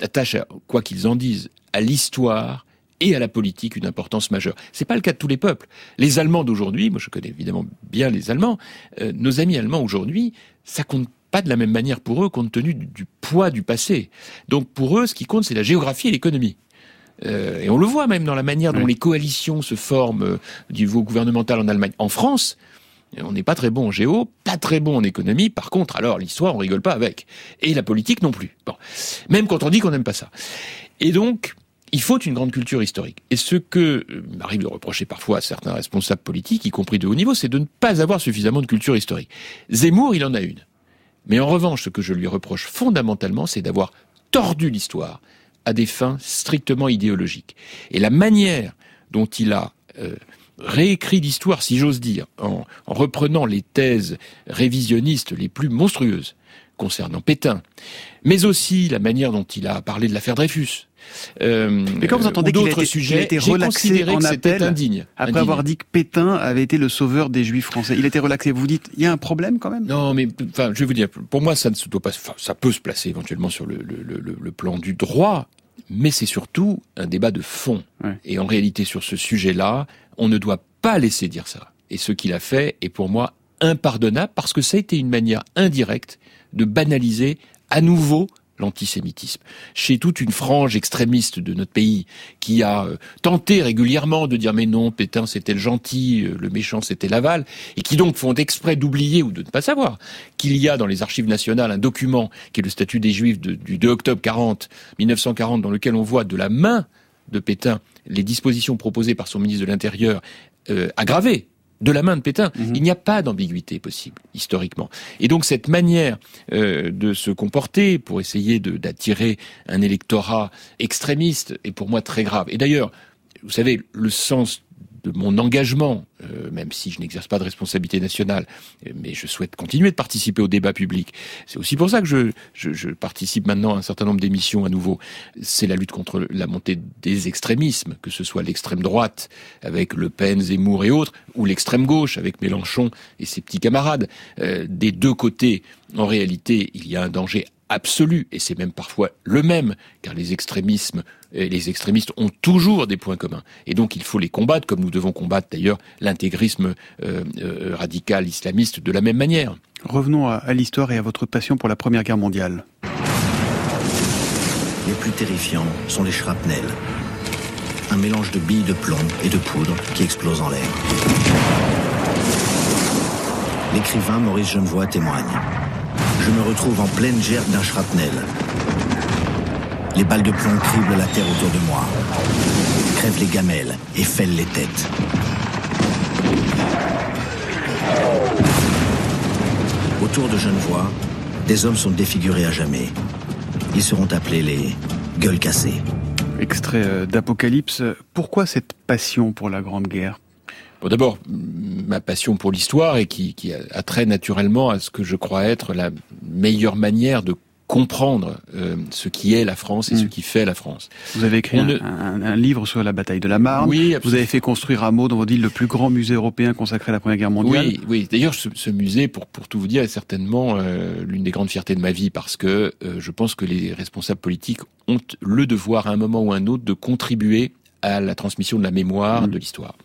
attachent, à, quoi qu'ils en disent, à l'histoire et à la politique une importance majeure. C'est pas le cas de tous les peuples. Les Allemands d'aujourd'hui, moi je connais évidemment bien les Allemands, euh, nos amis allemands aujourd'hui, ça compte pas de la même manière pour eux compte tenu du, du poids du passé. Donc pour eux, ce qui compte, c'est la géographie et l'économie. Euh, et on le voit même dans la manière dont les coalitions se forment euh, du niveau gouvernemental en Allemagne. En France, on n'est pas très bon en géo, pas très bon en économie. Par contre, alors l'histoire, on rigole pas avec. Et la politique non plus. Bon. Même quand on dit qu'on n'aime pas ça. Et donc, il faut une grande culture historique. Et ce que euh, m'arrive de reprocher parfois à certains responsables politiques, y compris de haut niveau, c'est de ne pas avoir suffisamment de culture historique. Zemmour, il en a une. Mais en revanche, ce que je lui reproche fondamentalement, c'est d'avoir tordu l'histoire à des fins strictement idéologiques. Et la manière dont il a euh, réécrit l'histoire, si j'ose dire, en, en reprenant les thèses révisionnistes les plus monstrueuses concernant Pétain, mais aussi la manière dont il a parlé de l'affaire Dreyfus. Euh,
Mais quand vous entendez qu'il a,
d'autres
été-
sujets,
été
j'ai
relaxé en appel,
indigne.
après
Indigne.
avoir dit que Pétain avait été le sauveur des Juifs français, il a été relaxé. Vous dites, il y a un problème quand même?
Non, mais enfin, je vais vous dire, pour moi, ça ne se doit pas. Enfin, ça peut se placer éventuellement sur le, le, le, le plan du droit, mais c'est surtout un débat de fond. Et en réalité, sur ce sujet-là, on ne doit pas laisser dire ça. Et ce qu'il a fait est pour moi impardonnable parce que ça a été une manière indirecte de banaliser à nouveau l'antisémitisme. Chez toute une frange extrémiste de notre pays qui a euh, tenté régulièrement de dire mais non, Pétain c'était le gentil, euh, le méchant c'était Laval, et qui donc font exprès d'oublier ou de ne pas savoir qu'il y a dans les archives nationales un document qui est le statut des Juifs du 2 octobre 40, 1940, dans lequel on voit de la main de Pétain les dispositions proposées par son ministre de l'Intérieur euh, aggravées de la main de Pétain. Il n'y a pas d'ambiguïté possible, historiquement. Et donc cette manière euh, de se comporter pour essayer d'attirer un électorat extrémiste est pour moi très grave. Et d'ailleurs, vous savez, le sens de mon engagement, euh, même si je n'exerce pas de responsabilité nationale, euh, mais je souhaite continuer de participer au débat public. C'est aussi pour ça que je, je, je participe maintenant à un certain nombre d'émissions à nouveau. C'est la lutte contre la montée des extrémismes, que ce soit l'extrême droite avec Le Pen, Zemmour et autres, ou l'extrême gauche avec Mélenchon et ses petits camarades. Euh, des deux côtés, en réalité, il y a un danger absolu, et c'est même parfois le même, car les extrémismes, les extrémistes ont toujours des points communs. Et donc il faut les combattre, comme nous devons combattre d'ailleurs l'intégrisme euh, euh, radical islamiste de la même manière.
Revenons à, à l'histoire et à votre passion pour la Première Guerre mondiale.
Les plus terrifiants sont les shrapnels. Un mélange de billes de plomb et de poudre qui explose en l'air. L'écrivain Maurice Genevoix témoigne. Je me retrouve en pleine gerbe d'un shrapnel. Les balles de plomb criblent la terre autour de moi, crèvent les gamelles et fêlent les têtes. Autour de Genevoix, des hommes sont défigurés à jamais. Ils seront appelés les gueules cassées.
Extrait euh, d'Apocalypse. Pourquoi cette passion pour la Grande Guerre?
Bon, d'abord, ma passion pour l'histoire et qui, qui a, a trait naturellement à ce que je crois être la meilleure manière de comprendre euh, ce qui est la France et ce qui fait la France.
Vous avez écrit un,
ne-
un- un livre sur la bataille de la Marne.
Oui,
Vous avez fait construire à Meaux, dans votre ville, le plus grand musée européen consacré à la Première Guerre mondiale.
Oui, oui. D'ailleurs, ce, ce musée, pour, pour tout vous dire, est certainement euh, l'une des grandes fiertés de ma vie parce que euh, je pense que les responsables politiques ont le devoir, à un moment ou à un autre, de contribuer à la transmission de la mémoire, de l'histoire.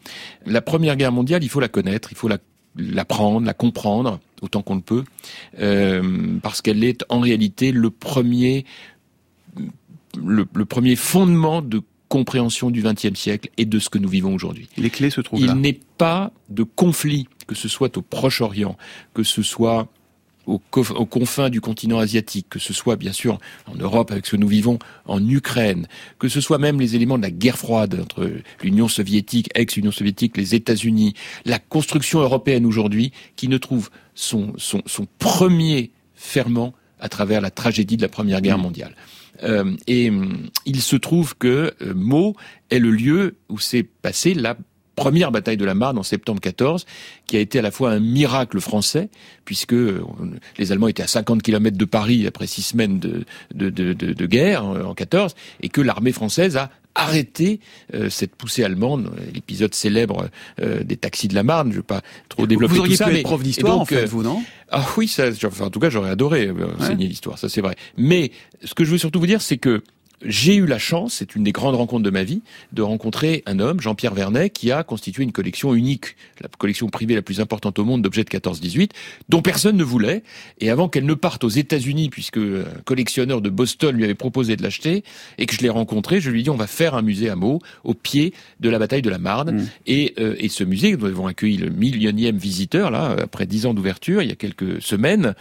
La Première Guerre mondiale, il faut la connaître, il faut la l'apprendre, la comprendre autant qu'on le peut, euh, parce qu'elle est en réalité le premier, le, le premier fondement de compréhension du XXe siècle et de ce que nous vivons aujourd'hui.
Les clés se trouvent
Il
là.
n'est pas de conflit, que ce soit au Proche-Orient, que ce soit aux, aux, confins du continent asiatique, que ce soit bien sûr en Europe avec ce que nous vivons en Ukraine, que ce soit même les éléments de la guerre froide entre l'Union soviétique, ex-Union soviétique, les États-Unis, la construction européenne aujourd'hui, qui ne trouve son, son, son premier ferment à travers la tragédie de la Première Guerre mondiale. Euh, et hum, il se trouve que euh, Meaux est le lieu où s'est passée la première bataille de la Marne en septembre 14, qui a été à la fois un miracle français, puisque euh, les Allemands étaient à 50 km de Paris après six semaines de, de, de, de guerre en 14, et que l'armée française a arrêté euh, cette poussée allemande, l'épisode célèbre euh, des taxis de la Marne. Je ne vais pas trop développer
vous auriez
tout
pu
ça.
Être prof d'histoire, en fait, vous non?
Ah oui, ça, enfin, en tout cas, j'aurais adoré enseigner l'histoire, ça c'est vrai. Mais ce que je veux surtout vous dire, c'est que j'ai eu la chance, c'est une des grandes rencontres de ma vie, de rencontrer un homme, Jean-Pierre Vernet, qui a constitué une collection unique, la collection privée la plus importante au monde d'objets de 14-18, dont personne ne voulait. Et avant qu'elle ne parte aux États-Unis, puisque un collectionneur de Boston lui avait proposé de l'acheter, et que je l'ai rencontré, je lui ai dit on va faire un musée à Meaux, au pied de la bataille de la Marne.
Mm.
Et, euh, et ce musée, nous avons accueilli le millionième visiteur, là, après dix ans d'ouverture, il y a quelques semaines,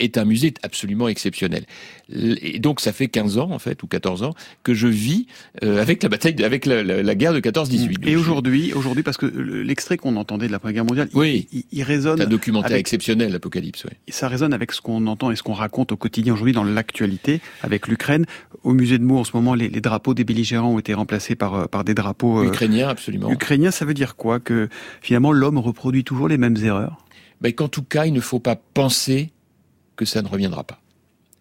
est un musée absolument exceptionnel. Et donc ça fait 15 ans en fait ou 14 ans que je vis euh, avec la bataille, avec la, la, la guerre de 14-18.
Et aujourd'hui, aujourd'hui parce que l'extrait qu'on entendait de la Première Guerre mondiale,
oui,
il, il résonne.
C'est un documentaire
avec,
exceptionnel, l'Apocalypse. Oui.
Ça résonne avec ce qu'on entend et ce qu'on raconte au quotidien aujourd'hui dans l'actualité avec l'Ukraine. Au musée de Meaux en ce moment, les, les, drapeaux des belligérants ont été remplacés par par des drapeaux
euh, ukrainiens, absolument.
Ukrainiens, ça veut dire quoi? Que finalement l'homme reproduit toujours les mêmes erreurs?
Ben, qu'en tout cas, il ne faut pas penser que ça ne reviendra pas.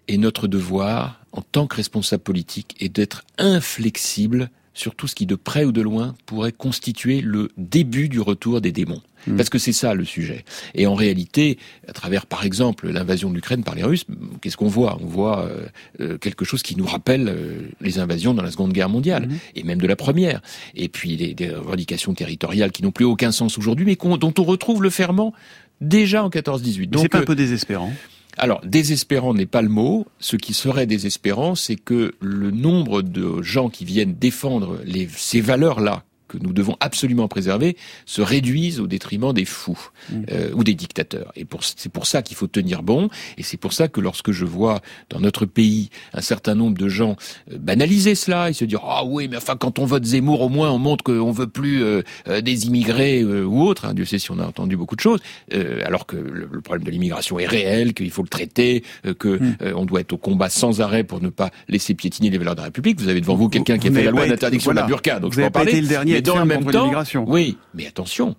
Et notre devoir, en tant que responsable politique, est d'être inflexible sur tout ce qui, de près ou de loin, pourrait constituer le début du retour des démons. Mmh. Parce que c'est ça le sujet. Et en réalité, à travers, par exemple, l'invasion de l'Ukraine par les Russes, qu'est-ce qu'on voit? On voit euh, euh, quelque chose qui nous rappelle euh, les invasions dans la Seconde Guerre mondiale, mmh. et même de la Première. Et puis des, des revendications territoriales qui n'ont plus aucun sens aujourd'hui, mais dont on retrouve le ferment déjà en 14-18.
C'est pas un peu désespérant
alors, désespérant n'est pas le mot. Ce qui serait désespérant, c'est que le nombre de gens qui viennent défendre les, ces valeurs-là que nous devons absolument préserver se réduisent au détriment des fous mmh. euh, ou des dictateurs. Et pour, c'est pour ça qu'il faut tenir bon. Et c'est pour ça que lorsque je vois dans notre pays un certain nombre de gens euh, banaliser cela et se dire ah oui mais enfin quand on vote Zemmour au moins on montre qu'on veut plus euh, des immigrés euh, ou autres. Hein, Dieu sait si on a entendu beaucoup de choses. Euh, alors que le, le problème de l'immigration est réel, qu'il faut le traiter, que mmh. on doit être au combat sans arrêt pour ne pas laisser piétiner les valeurs de la République. Vous avez devant vous quelqu'un qui a fait la loi d'interdiction
voilà.
de la burqa, donc
vous
je peux en parler.
Le dernier
mais dans le même temps,
oui,
mais attention,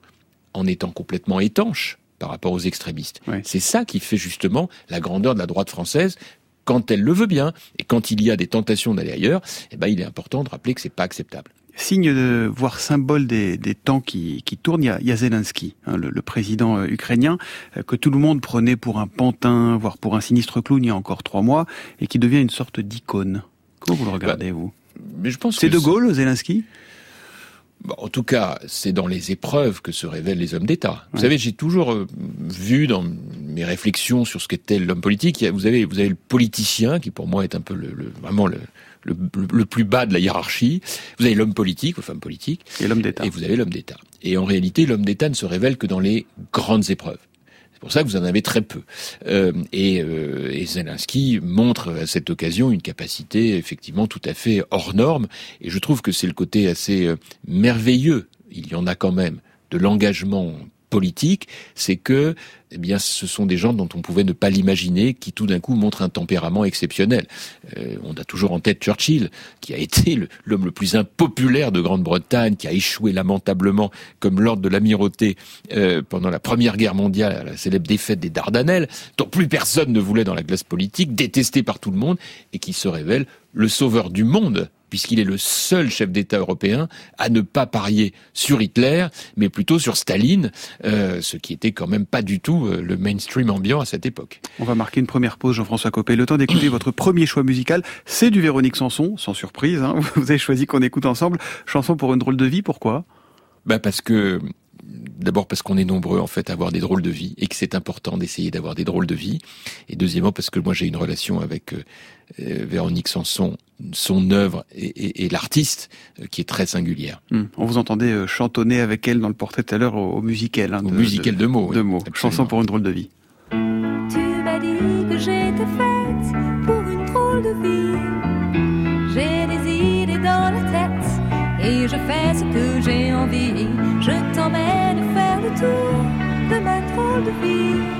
en étant complètement étanche par rapport aux extrémistes.
Oui.
C'est ça qui fait justement la grandeur de la droite française quand elle le veut bien et quand il y a des tentations d'aller ailleurs, eh ben il est important de rappeler que c'est pas acceptable.
Signe de voire symbole des, des temps qui, qui tournent, il y a, il y a Zelensky, hein, le, le, président euh, ukrainien, euh, que tout le monde prenait pour un pantin, voire pour un sinistre clown il y a encore trois mois, et qui devient une sorte d'icône. Comment vous le regardez,
bah,
vous?
Mais je pense
c'est De Gaulle, Zelensky?
En tout cas, c'est dans les épreuves que se révèlent les hommes d'État. Vous ouais. savez, j'ai toujours euh, vu dans mes réflexions sur ce qu'était l'homme politique, vous avez, vous avez le politicien qui pour moi est un peu le, le vraiment le, le, le, plus bas de la hiérarchie. Vous avez l'homme politique, ou femme politique,
et l'homme d'État.
Et vous avez l'homme d'État. Et en réalité, l'homme d'État ne se révèle que dans les grandes épreuves. C'est pour ça que vous en avez très peu. Euh, et, euh, et Zelensky montre à cette occasion une capacité effectivement tout à fait hors norme. Et je trouve que c'est le côté assez euh, merveilleux, il y en a quand même, de l'engagement politique, c'est que eh bien, ce sont des gens dont on pouvait ne pas l'imaginer, qui tout d'un coup montrent un tempérament exceptionnel. Euh, on a toujours en tête Churchill, qui a été l'homme le, plus impopulaire de Grande-Bretagne, qui a échoué lamentablement comme lord de l'amirauté euh, pendant la Première Guerre mondiale, à la célèbre défaite des Dardanelles, dont plus personne ne voulait dans la classe politique, détesté par tout le monde, et qui se révèle le sauveur du monde puisqu'il est le seul chef d'État européen à ne pas parier sur Hitler, mais plutôt sur Staline, euh, ce qui était quand même pas du tout euh, le mainstream ambiant à cette époque.
On va marquer une première pause, Jean-François Copé. Le temps d'écouter votre premier choix musical, c'est du Véronique Sanson, sans surprise. Hein. Vous avez choisi qu'on écoute ensemble. Chanson pour une drôle de vie, pourquoi?
Bah Parce que D'abord parce qu'on est nombreux en fait à avoir des drôles de vie et que c'est important d'essayer d'avoir des drôles de vie. Et deuxièmement parce que moi j'ai une relation avec euh, Véronique Sanson, son œuvre et, et, et l'artiste euh, qui est très singulière.
Hum. On vous entendait euh, chantonner avec elle dans le portrait tout à l'heure au, au musical. Hein,
au musical de, de mots.
De
oui,
mots. Chanson pour une drôle de vie.
Tu m'as dit que j'étais faite pour une drôle de vie. J'ai des idées dans la tête et je fais ce que j'ai envie. Je t'emmène faire le tour de ma drôle de vie.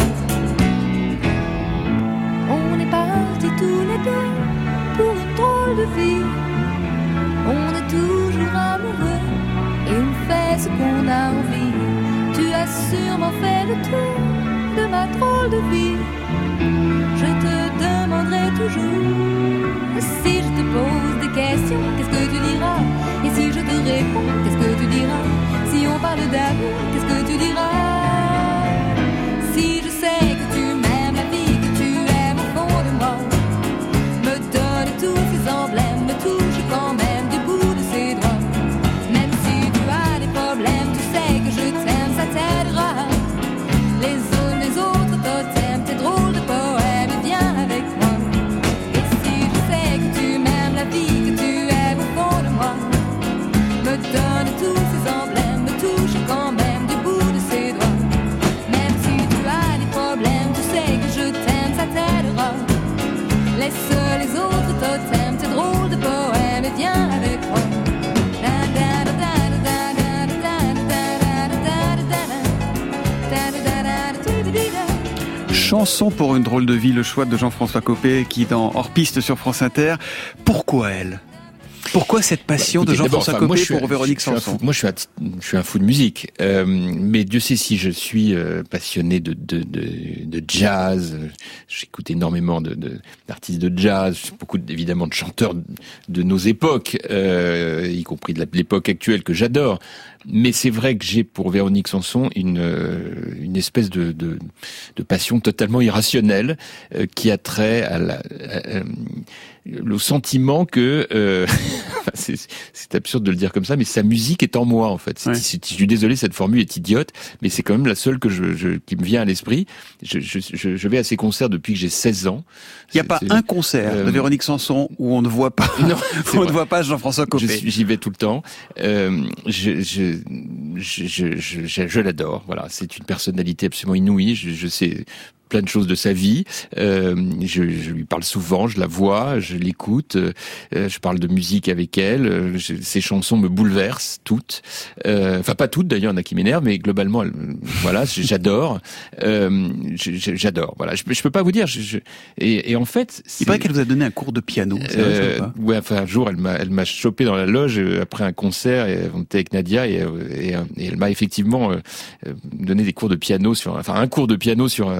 On est toujours amoureux et on fait ce qu'on a envie. Tu as sûrement fait le tour de ma drôle de vie. Je te demanderai toujours si je te pose des questions, qu'est-ce que tu diras? Et si je te réponds, qu'est-ce que tu diras? Si on parle d'amour, qu'est-ce que tu diras?
Chanson pour une drôle de vie, le choix de Jean-François Copé qui dans Hors Piste sur France Inter. Pourquoi elle? Pourquoi cette passion de
Écoutez,
Jean-François
enfin,
Copé pour Véronique Sanson
fou- Moi, je suis, un, je suis un fou de musique. Euh, mais Dieu sait si je suis euh, passionné de, de, de, de jazz. J'écoute énormément d'artistes de, jazz, beaucoup évidemment de chanteurs de, nos époques, euh, y compris de l'époque actuelle que j'adore. Mais c'est vrai que j'ai pour Véronique Sanson une, euh, une espèce de, de, de passion totalement irrationnelle euh, qui a trait à la, à- à- le sentiment que euh, c'est absurde de le dire comme ça, mais sa musique est en moi en fait. Je suis désolé, cette formule est idiote, mais c'est quand même la seule que je, je- qui me vient à l'esprit. Je, je, je, vais à ses concerts depuis que j'ai 16 ans.
Il n'y a pas un concert
euh,
de Véronique Sanson où on ne voit pas,
Non,
on ne voit pas Jean-François
Je
Copé.
J'y vais tout le temps. Euh, je je, l'adore. Voilà, c'est une personnalité absolument inouïe. Je sais plein de choses de sa vie. Euh, je, je lui parle souvent, je la vois, je l'écoute. euh, je parle de musique avec elle. euh, je- ses chansons me bouleversent toutes. Euh, Enfin, pas toutes d'ailleurs, il y en a qui m'énervent, mais globalement, elle- voilà, j'adore. Euh, j'adore. Voilà, je, je peux pas vous dire. Je, je- et, et en fait,
Il paraît qu'elle vous a donné un cours de piano. c'est vrai, pas?
ouais, enfin un jour elle m'a elle m'a chopé dans la loge après un concert et on était avec Nadia et, et, et elle m'a effectivement donné des cours de piano sur enfin un cours de piano sur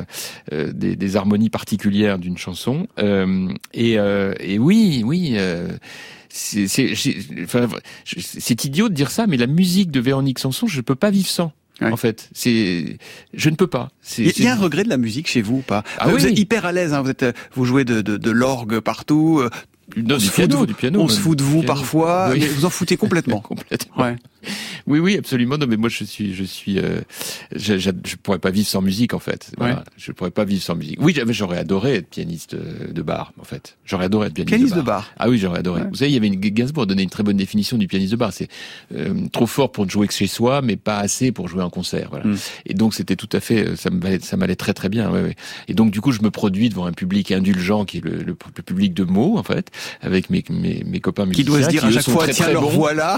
des, des harmonies particulières d'une chanson euh, et, euh, et oui oui euh, c'est enfin, idiot de dire ça mais la musique de Véronique Sanson je peux pas vivre sans en fait c'est je ne peux pas
Il y, a- un regret de la musique chez vous ou pas?
Ah
Euh, Vous
oui.
êtes hyper à l'aise, hein, vous, êtes, euh, vous jouez de, de, de l'orgue partout. euh, on
du
se fout de
piano,
vous, parfois,
Oui.
mais vous en foutez complètement.
complètement.
Ouais.
Oui, oui, absolument. Non, mais moi, je suis, je suis, euh, je, je, je pourrais pas vivre sans musique, en fait. Voilà.
Ouais.
Je pourrais pas vivre sans musique. Oui, j'aurais adoré être pianiste euh, de bar, en fait. J'aurais adoré être pianiste,
Pianiste
de,
de
bar.
bar.
Ah oui, j'aurais adoré.
Ouais.
Vous savez, il y avait une Gainsbourg donnait une très bonne définition du pianiste de bar. C'est euh, trop fort pour jouer que chez soi, mais pas assez pour jouer en concert. Voilà.
Mm.
Et donc, c'était tout à fait, euh, ça m'allait, ça m'allait très très bien. Ouais, ouais. Et donc, du coup, je me produis devant un public indulgent qui est le, le, le public de mots, en fait, avec mes, mes, mes copains
Qui
musiciens.
doit se dire à
eux,
chaque fois,
très,
tiens,
très
leur
bons.
voilà.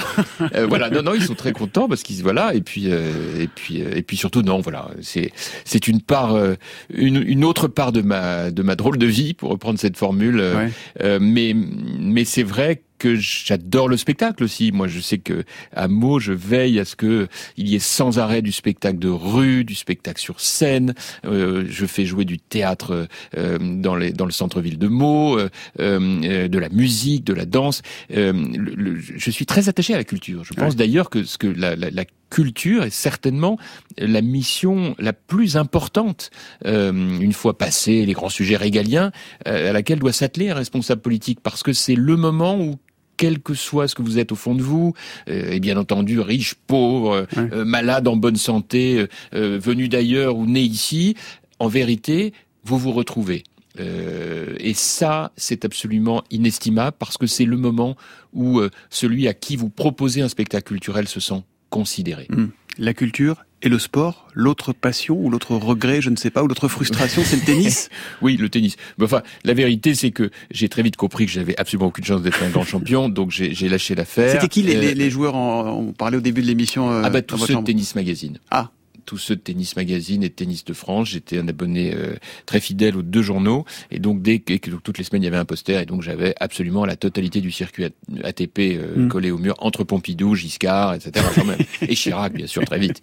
Euh, voilà, non, non, ils sont très contents parce qu'ils voilà, et puis euh, et puis euh, et puis surtout non, voilà, c'est c'est une part, euh, une, une autre part de ma de ma drôle de vie pour reprendre cette formule. euh,
Ouais.
euh, mais mais c'est vrai que j'adore le spectacle aussi. Moi, je sais que à Meaux, je veille à ce que il y ait sans arrêt du spectacle de rue, du spectacle sur scène. Euh, je fais jouer du théâtre euh, dans, les, dans le centre-ville de Meaux, euh, euh, de la musique, de la danse. Euh, le- le- je suis très attaché à la culture. Je pense
Ouais.
d'ailleurs que ce que la, la, la culture est certainement la mission la plus importante, euh, une fois passés les grands sujets régaliens, euh, à laquelle doit s'atteler un responsable politique, parce que c'est le moment où quel que soit ce que vous êtes au fond de vous, euh, et bien entendu riche, pauvre, euh, malade, en bonne santé, euh, euh, venu d'ailleurs ou né ici, en vérité, vous vous retrouvez. Euh, et ça, c'est absolument inestimable parce que c'est le moment où euh, celui à qui vous proposez un spectacle culturel se sent considéré.
Hmm. La culture et le sport, l'autre passion ou l'autre regret, je ne sais pas, ou l'autre frustration, c'est le tennis?
Oui, le tennis. Mais enfin, la vérité, c'est que j'ai très vite compris que j'avais absolument aucune chance d'être un grand champion, donc j'ai lâché l'affaire.
C'était qui les,
Euh,
les- les joueurs en, On parlait au début de l'émission. euh,
Ah bah tous ceux de. Tennis Magazine.
Ah.
Tous ceux de Tennis Magazine et de Tennis de France. J'étais un abonné euh, très fidèle aux deux journaux. Et donc, dès que, que- toutes les semaines, il y avait un poster. Et donc, j'avais absolument la totalité du circuit ATP euh,
Mm.
collé au mur entre Pompidou, Giscard, etc. quand même. et Chirac, bien sûr, très vite.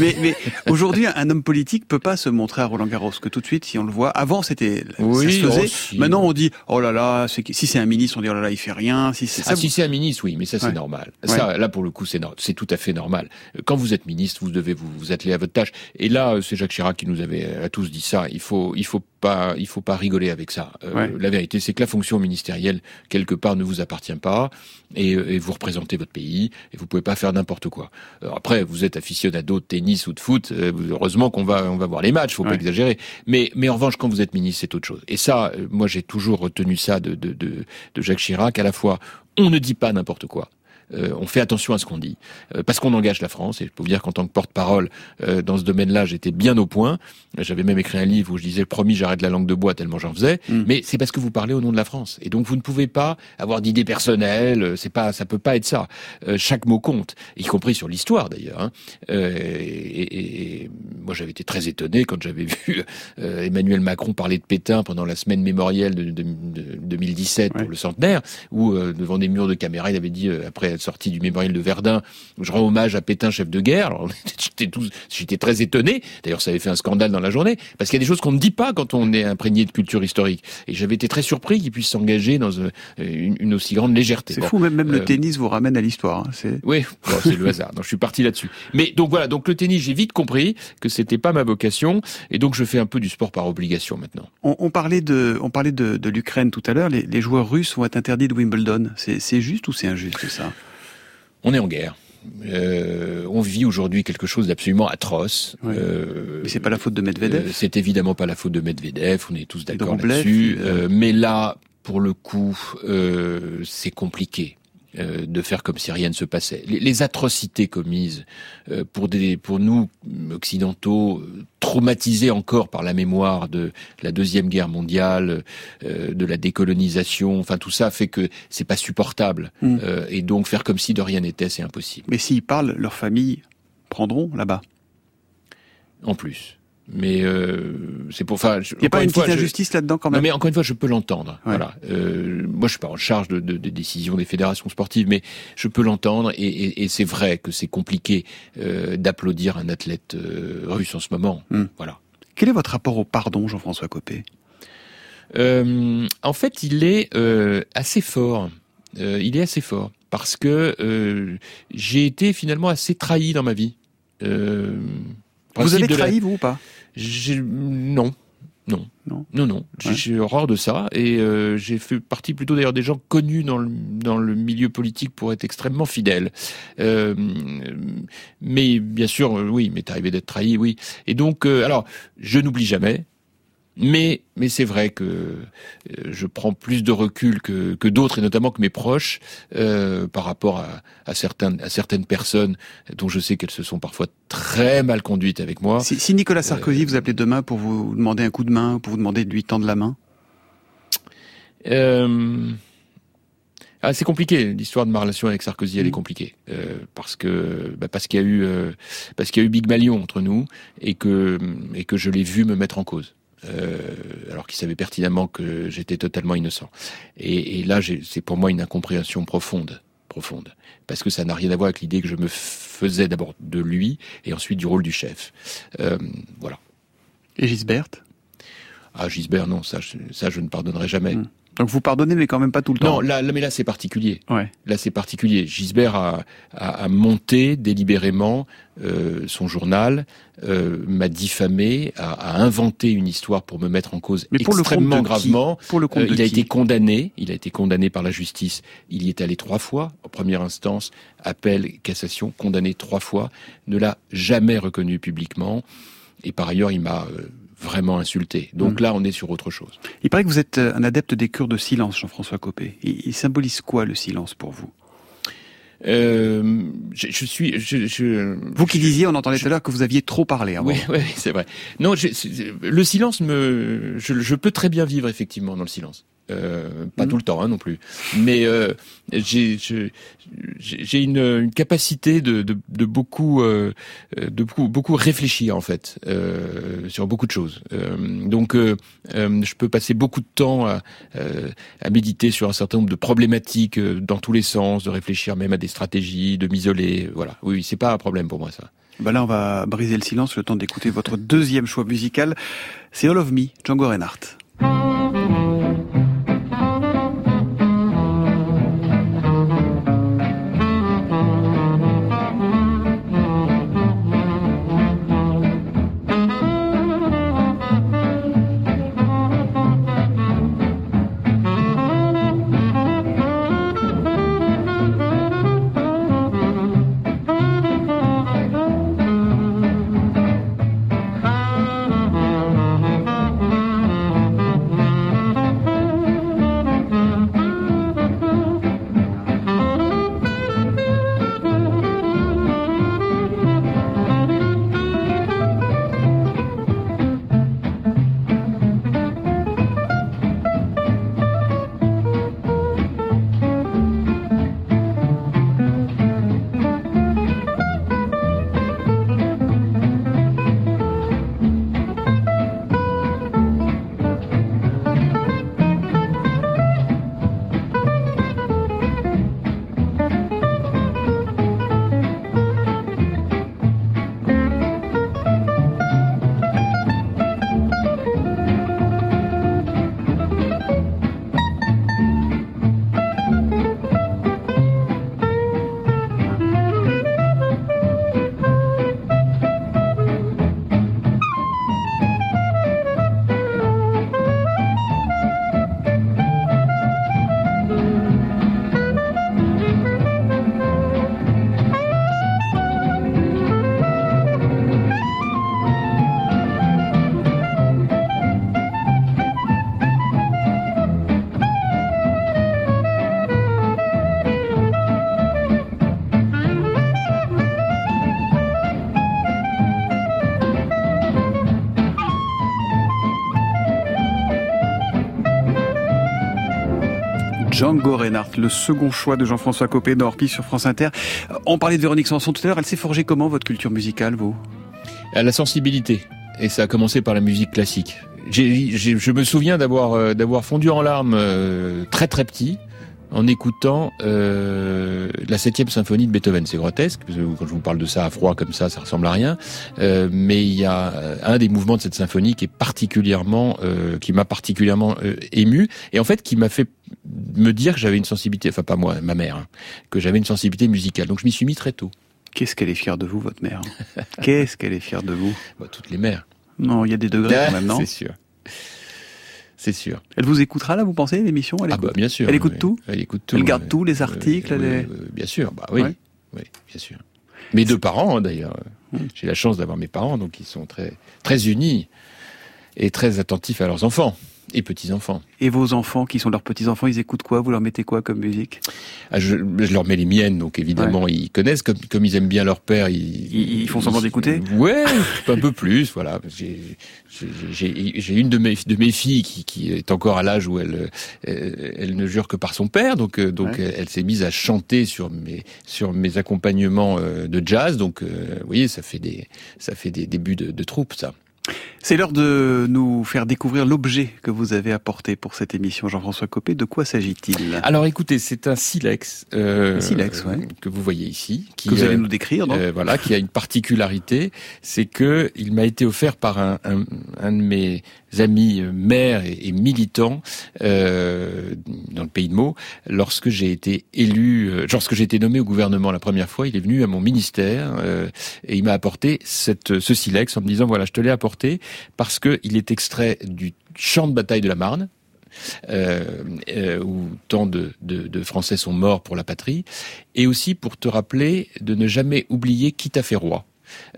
Mais, mais aujourd'hui, un homme politique peut pas se montrer à Roland Garros, que tout de suite, si on le voit, avant c'était,
Oui,
ça se faisait.
oh.
Maintenant, on dit, oh là là, si c'est un ministre, on dit, oh là là, il fait rien. Si c'est
Ah, si c'est un ministre, oui, mais ça c'est
Ouais.
normal.
Ouais.
Ça, là pour le coup, c'est tout à fait normal. Quand vous êtes ministre, vous devez vous, vous atteler à votre tâche. Et là, euh, c'est Jacques Chirac qui nous avait euh, à tous dit ça. Il faut, il faut pas, il faut pas rigoler avec ça. Euh,
Ouais.
La vérité, c'est que la fonction ministérielle quelque part ne vous appartient pas, et, euh, et vous représentez votre pays, et vous pouvez pas faire n'importe quoi. Alors après, vous êtes aficionado de tennis ou de foot. Euh, heureusement qu'on va, on va voir les matchs. Faut pas exagérer. Mais, mais en revanche, quand vous êtes ministre, c'est autre chose. Et ça, euh, moi, j'ai toujours retenu ça de, de, de, de Jacques Chirac. À la fois, on ne dit pas n'importe quoi. Euh, on fait attention à ce qu'on dit, euh, parce qu'on engage la France. Et je peux vous dire qu'en tant que porte-parole euh, dans ce domaine-là, j'étais bien au point. J'avais même écrit un livre où je disais promis, j'arrête la langue de bois tellement j'en faisais. Mais c'est parce que vous parlez au nom de la France, et donc vous ne pouvez pas avoir d'idées personnelles. euh, C'est pas, ça peut pas être ça. Euh, chaque mot compte, y compris sur l'histoire d'ailleurs. Hein. Euh, et, et- et moi, j'avais été très étonné quand j'avais vu euh, Emmanuel Macron parler de Pétain pendant la semaine mémorielle de, de- de 2017 pour le centenaire, où devant des murs de caméra, il avait dit après être sorti du mémorial de Verdun, je rends hommage à Pétain, chef de guerre. J'étais très étonné. D'ailleurs, ça avait fait un scandale dans la journée parce qu'il y a des choses qu'on ne dit pas quand on est imprégné de culture historique. Et j'avais été très surpris qu'il puisse s'engager dans euh, une, une aussi grande légèreté.
C'est
Bon,
fou, même, même
euh,
le tennis vous ramène à l'histoire. hein,
oui, bon, c'est le hasard. Donc je suis parti là-dessus. Mais donc voilà, donc le tennis, j'ai vite compris que c'était pas ma vocation, et donc je fais un peu du sport par obligation maintenant.
On, on parlait de, on parlait de, de l'Ukraine tout à l'heure. Les, les joueurs russes vont être interdits de Wimbledon. C'est juste ou c'est injuste ça?
On est en guerre. Euh, on vit aujourd'hui quelque chose d'absolument atroce. Euh,
Mais c'est pas la faute de Medvedev.
euh, c'est évidemment pas la faute de Medvedev. On est tous d'accord là-dessus.
de-
Euh, mais là, pour le coup, euh, c'est compliqué. Euh, de faire comme si rien ne se passait. Les, les atrocités commises euh, pour des, pour nous occidentaux euh, traumatisés encore par la mémoire de la deuxième guerre mondiale, euh, de la décolonisation, enfin tout ça fait que c'est pas supportable.
Mm.
Euh, et donc faire comme si de rien n'était, c'est impossible.
Mais s'ils parlent, leurs familles prendront là-bas?
En plus. Mais euh, c'est pour. Enfin, je-
Il n'y a pas une
fois,
petite
je-
injustice là-dedans quand même.
Non, mais encore une fois, je peux l'entendre.
Ouais.
Voilà. Euh, moi, je suis pas en charge de, de- des décisions des fédérations sportives, mais je peux l'entendre. Et, et- et c'est vrai que c'est compliqué euh, d'applaudir un athlète russe en ce moment.
Hmm.
Voilà.
Quel est votre rapport au pardon, Jean-François Copé?
En fait, il est assez fort. Il est assez fort parce que j'ai été finalement assez trahi dans ma vie. Euh,
Vous avez
la-
trahi, vous ou pas?
Non. Non.
Non.
Non, non. J'ai
Ouais.
j'ai horreur de ça. Et euh, j'ai fait partie plutôt d'ailleurs des gens connus dans le, dans le milieu politique pour être extrêmement fidèles. Euh, mais bien sûr, euh, oui, m'est arrivé d'être trahi, oui. Et donc, euh, alors, je n'oublie jamais. Mais, mais c'est vrai que euh, je prends plus de recul que, que d'autres, et notamment que mes proches, euh, par rapport à, à, certaines, à certaines personnes dont je sais qu'elles se sont parfois très mal conduites avec moi.
Si, si Nicolas Sarkozy vous appelait demain pour vous demander un coup de main, pour vous demander de lui tendre la main?
Euh... Ah, c'est compliqué. L'histoire de ma relation avec Sarkozy, elle est compliquée euh, parce que bah, parce qu'il y a eu euh, parce qu'il y a eu Big Malion entre nous et que et que je l'ai vu me mettre en cause. Euh, alors qu'il savait pertinemment que j'étais totalement innocent. Et, et là, c'est pour moi une incompréhension profonde, profonde, parce que ça n'a rien à voir avec l'idée que je me faisais d'abord de lui et ensuite du rôle du chef. Euh, voilà.
Et Gisbert?
Ah, Gisbert, non, ça, je, ça, je ne pardonnerai jamais.
Hmm. Donc vous pardonnez, mais quand même pas tout le temps.
Non, là, là mais là c'est particulier.
Ouais.
Là c'est particulier. Gisbert a, a, a monté délibérément euh, son journal, euh, m'a diffamé, a, a, inventé une histoire pour me mettre en cause
mais pour
extrêmement
le
gravement.
Pour le compte
euh, il a
qui
été condamné. Il a été condamné par la justice. Il y est allé trois fois en première instance, appel, cassation, condamné trois fois. Ne l'a jamais reconnu publiquement. Et par ailleurs, il m'a euh, vraiment insulté. Donc mmh. là, on est sur autre chose.
Il paraît que vous êtes un adepte des cures de silence, Jean-François Copé. Il, il, symbolise quoi le silence pour vous?
Euh, je, je, suis. Je, je,
vous qui disiez, on entendait tout à l'heure que vous aviez trop parlé. Avant.
Oui, oui, c'est vrai. Non, le silence me. Je, peux très bien vivre effectivement dans le silence. Euh, pas mmh. tout le temps hein, non plus, mais euh, j'ai une, une, capacité de, de, de beaucoup euh, de beaucoup beaucoup réfléchir en fait euh, sur beaucoup de choses. Euh, donc je peux passer beaucoup de temps à, à, méditer sur un certain nombre de problématiques dans tous les sens, de réfléchir même à des stratégies, de m'isoler. Voilà, oui, c'est pas un problème pour moi ça.
Ben là, on va briser le silence, le temps d'écouter votre deuxième choix musical. C'est All of Me, Django Reinhardt. Django Reinhardt, le second choix de Jean-François Copé dans Orpi sur France Inter. On parlait de Véronique Sanson tout à l'heure. Elle s'est forgée comment, votre culture musicale, vous?
La sensibilité. Et ça a commencé par la musique classique. Je me souviens d'avoir, euh, fondu en larmes euh, très très petit en écoutant euh, la septième symphonie de Beethoven. C'est grotesque, parce que quand je vous parle de ça à froid comme ça, ça ressemble à rien. Euh, mais il y a un des mouvements de cette symphonie qui est particulièrement, euh, qui m'a particulièrement euh, ému, et en fait qui m'a fait me dire que j'avais une sensibilité, enfin pas moi, ma mère, hein, que j'avais une sensibilité musicale. Donc je m'y suis mis très tôt.
Qu'est-ce qu'elle est fière de vous, votre mère Qu'est-ce qu'elle est fière de vous?
Bah, Toutes les mères.
Non, il y a des degrés quand même, non?
C'est sûr. C'est sûr.
Elle vous écoutera là, vous pensez, l'émission?
Ah bah bien sûr.
Elle écoute
oui.
tout?
Elle écoute tout.
Elle garde tout, les articles elle
oui, Bien sûr, bah oui, oui, bien sûr. Mes deux parents, hein, d'ailleurs. Mmh. J'ai la chance d'avoir mes parents, donc ils sont très, très unis et très attentifs à leurs enfants et petits-enfants.
Et vos enfants, qui sont leurs petits-enfants, ils écoutent quoi? Vous leur mettez quoi comme musique?
Ah, je, je, leur mets les miennes, donc évidemment, ouais. ils connaissent. Comme, comme ils aiment bien leur père, ils...
Ils, ils font semblant d'écouter?
Ouais, un peu plus, voilà. J'ai une de mes, de mes filles qui, qui est encore à l'âge où elle, elle, elle, ne jure que par son père, donc, donc ouais. elle, elle s'est mise à chanter sur mes, sur mes accompagnements de jazz, donc vous voyez, ça fait des, ça fait des débuts de, de troupe, ça.
C'est l'heure de nous faire découvrir l'objet que vous avez apporté pour cette émission, Jean-François Copé. De quoi s'agit-il?
Alors écoutez, c'est un silex, euh,
Un silex, ouais.
que vous voyez ici, qui,
Que vous allez
euh,
nous décrire, donc.
euh, voilà, qui a une particularité, c'est que il m'a été offert par un, un, un de mes amis euh, maires et, militants euh, dans le pays de Meaux, lorsque j'ai été élu, euh, lorsque j'ai été nommé au gouvernement la première fois, il est venu à mon ministère euh, et il m'a apporté cette, ce silex en me disant voilà, je te l'ai apporté parce que il est extrait du champ de bataille de la Marne. Euh, euh, où tant de, de, de Français sont morts pour la patrie, et aussi pour te rappeler de ne jamais oublier qui t'a fait roi.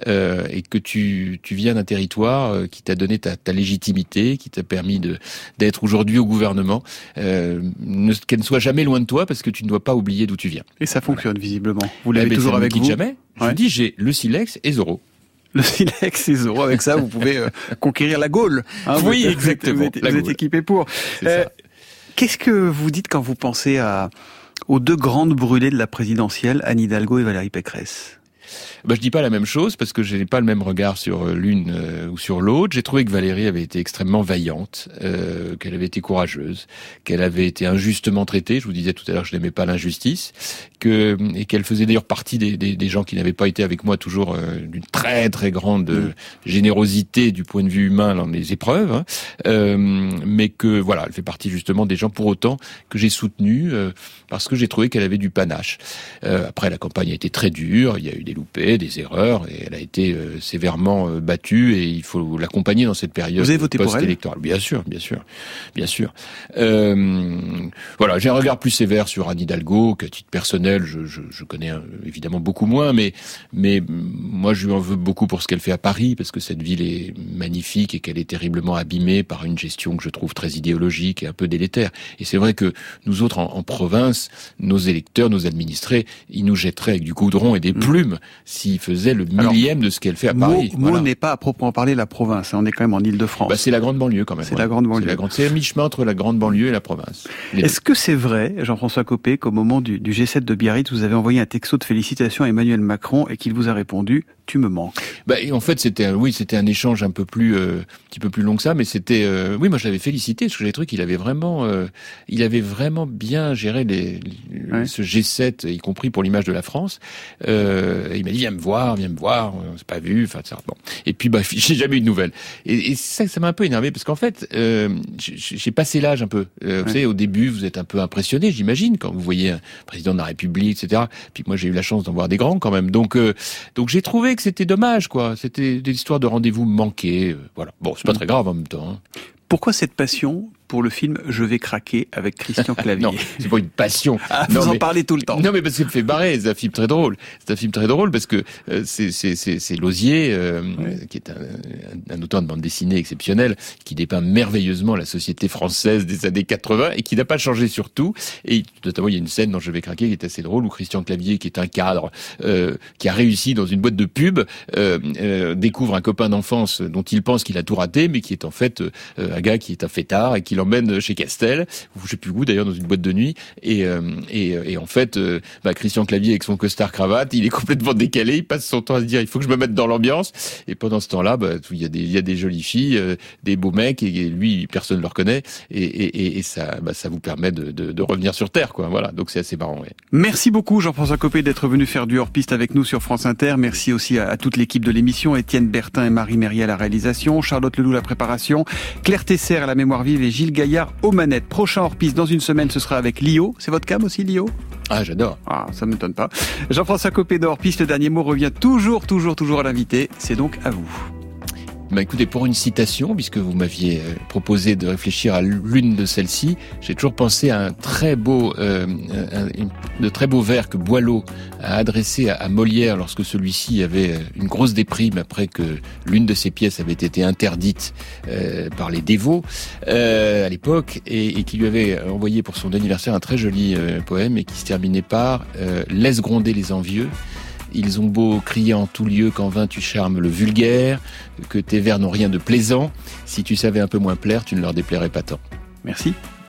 Euh, et que tu, tu viens d'un territoire euh, qui t'a donné ta, ta légitimité, qui t'a permis d'être aujourd'hui au gouvernement, euh, qu'elle ne soit jamais loin de toi parce que tu ne dois pas oublier d'où tu viens.
Et ça fonctionne visiblement. Vous
Eh
l'avez
ben,
toujours
ça
avec vous
jamais. Je dis, j'ai le silex et Zoro.
Le silex et Zoro, avec ça, vous pouvez euh, conquérir la Gaule. hein.
Oui,
Vous êtes-
exactement,
Vous êtes, vous équipé pour. Euh, Qu'est-ce que vous dites quand vous pensez à, aux deux grandes brûlées de la présidentielle, Anne Hidalgo et Valérie Pécresse?
Bah, je dis pas la même chose parce que je n'ai pas le même regard sur euh, l'une euh, ou sur l'autre. J'ai trouvé que Valérie avait été extrêmement vaillante, euh, qu'elle avait été courageuse, qu'elle avait été injustement traitée. Je vous disais tout à l'heure que je n'aimais pas l'injustice, que et qu'elle faisait d'ailleurs partie des, des, des gens qui n'avaient pas été avec moi toujours euh, d'une très très grande euh, générosité du point de vue humain dans les épreuves, hein. Euh, mais que voilà, elle fait partie justement des gens pour autant que j'ai soutenu euh, parce que j'ai trouvé qu'elle avait du panache. Euh, après, la campagne a été très dure, il y a eu des loupés, des erreurs, et elle a été euh, sévèrement euh, battue, et il faut l'accompagner dans cette période
Vous avez voté pour elle
post-électorale. Bien sûr, bien sûr, bien sûr. Euh, voilà, j'ai un regard plus sévère sur Anne Hidalgo, qu'à titre personnel, je, je, je connais euh, évidemment beaucoup moins, mais, mais mm, moi, je lui en veux beaucoup pour ce qu'elle fait à Paris, parce que cette ville est magnifique et qu'elle est terriblement abîmée par une gestion que je trouve très idéologique et un peu délétère. Et c'est vrai que nous autres, en, en province, nos électeurs, nos administrés, ils nous jetteraient avec du goudron et des plumes s'ils faisaient le.
Alors,
millième de ce qu'elle fait à Paris.
Meaux
Voilà.
n'est pas à proprement parler la province, hein, on est quand même en Ile-de-France.
Bah, c'est la grande banlieue quand même.
C'est
ouais.
la grande banlieue.
C'est la mi-chemin entre la grande banlieue et la province. Les
Est-ce que c'est vrai, Jean-François Copé, qu'au moment du, du G7 de Biarritz, vous avez envoyé un texto de félicitations à Emmanuel Macron et qu'il vous a répondu « Tu me manques
Bah, en fait, c'était oui, c'était un échange un peu plus, euh, un petit peu plus long que ça, mais c'était, euh, oui, moi je l'avais félicité parce que j'avais trouvé qu'il avait vraiment, euh, il avait vraiment bien géré les, les- ce G7, y compris pour l'image de la France. Euh, il m'a dit viens me voir, viens me voir, on s'est pas vu, enfin. Bon. Et puis bah, j'ai jamais eu de nouvelles. Et, et ça, ça m'a un peu énervé parce qu'en fait, euh, j'ai j'ai passé l'âge un peu. Euh, Vous
Ouais.
savez, au début, vous êtes un peu impressionné, j'imagine, quand vous voyez un président de la République, etc. Puis moi, j'ai eu la chance d'en voir des grands quand même. Donc, euh, donc j'ai trouvé que c'était dommage, quoi. C'était des histoires de rendez-vous manqués. euh, voilà. Bon, c'est pas très grave en même temps. hein. ».
Pourquoi cette passion? Pour le film « Je vais craquer » avec Christian Clavier
non, c'est pas une passion.
Ah,
Non,
vous en parlez tout le temps.
Non, mais parce que ça me fait barrer. C'est un film très drôle. C'est un film très drôle parce que euh, c'est c'est Lausier euh, qui est un, un, un auteur de bande dessinée exceptionnel qui dépeint merveilleusement la société française des années 80 et qui n'a pas changé surtout. Et notamment, il y a une scène dont je vais craquer qui est assez drôle où Christian Clavier, qui est un cadre euh, qui a réussi dans une boîte de pub, euh, euh, découvre un copain d'enfance dont il pense qu'il a tout raté, mais qui est en fait un gars qui est un fêtard et qui l'emmène chez Castel, ou je sais plus où d'ailleurs, dans une boîte de nuit. Et, euh, et, et en fait, euh, bah, Christian Clavier avec son costard cravate, il est complètement décalé, il passe son temps à se dire il faut que je me mette dans l'ambiance. Et pendant ce temps-là, bah, il y a des il y a des jolies filles, euh, des beaux mecs, et, et lui personne ne le reconnaît, et, et, ça bah, ça vous permet de, de, de revenir sur terre, quoi. Voilà, donc c'est assez marrant. ouais.
Merci beaucoup Jean-François Copé d'être venu faire du hors-piste avec nous sur France Inter. Merci aussi à, à toute l'équipe de l'émission, Étienne Bertin et Marie Mérier à la réalisation, Charlotte Leloup à la préparation, Claire Tesser à la mémoire vive et Gilles Gaillard aux manettes. Prochain hors-piste dans une semaine, ce sera avec Lio. C'est votre cam aussi, Lio?
Ah, j'adore.
Ah, ça ne m'étonne pas. Jean-François Copé de hors-piste, le dernier mot revient toujours, toujours, toujours à l'invité. C'est donc à vous.
Bah écoutez, pour une citation, puisque vous m'aviez euh, proposé de réfléchir à l'une de celles-ci, j'ai toujours pensé à un très beau, euh, de très beaux vers que Boileau a adressé à, Molière lorsque celui-ci avait euh, une grosse déprime après que l'une de ses pièces avait été interdite euh, par les dévots euh, à l'époque, et, et qui lui avait envoyé pour son anniversaire un très joli euh, poème et qui se terminait par Laisse gronder les envieux. Ils ont beau crier en tout lieu qu'en vain tu charmes le vulgaire, que tes vers n'ont rien de plaisant. Si tu savais un peu moins plaire, tu ne leur déplairais pas tant.
Merci.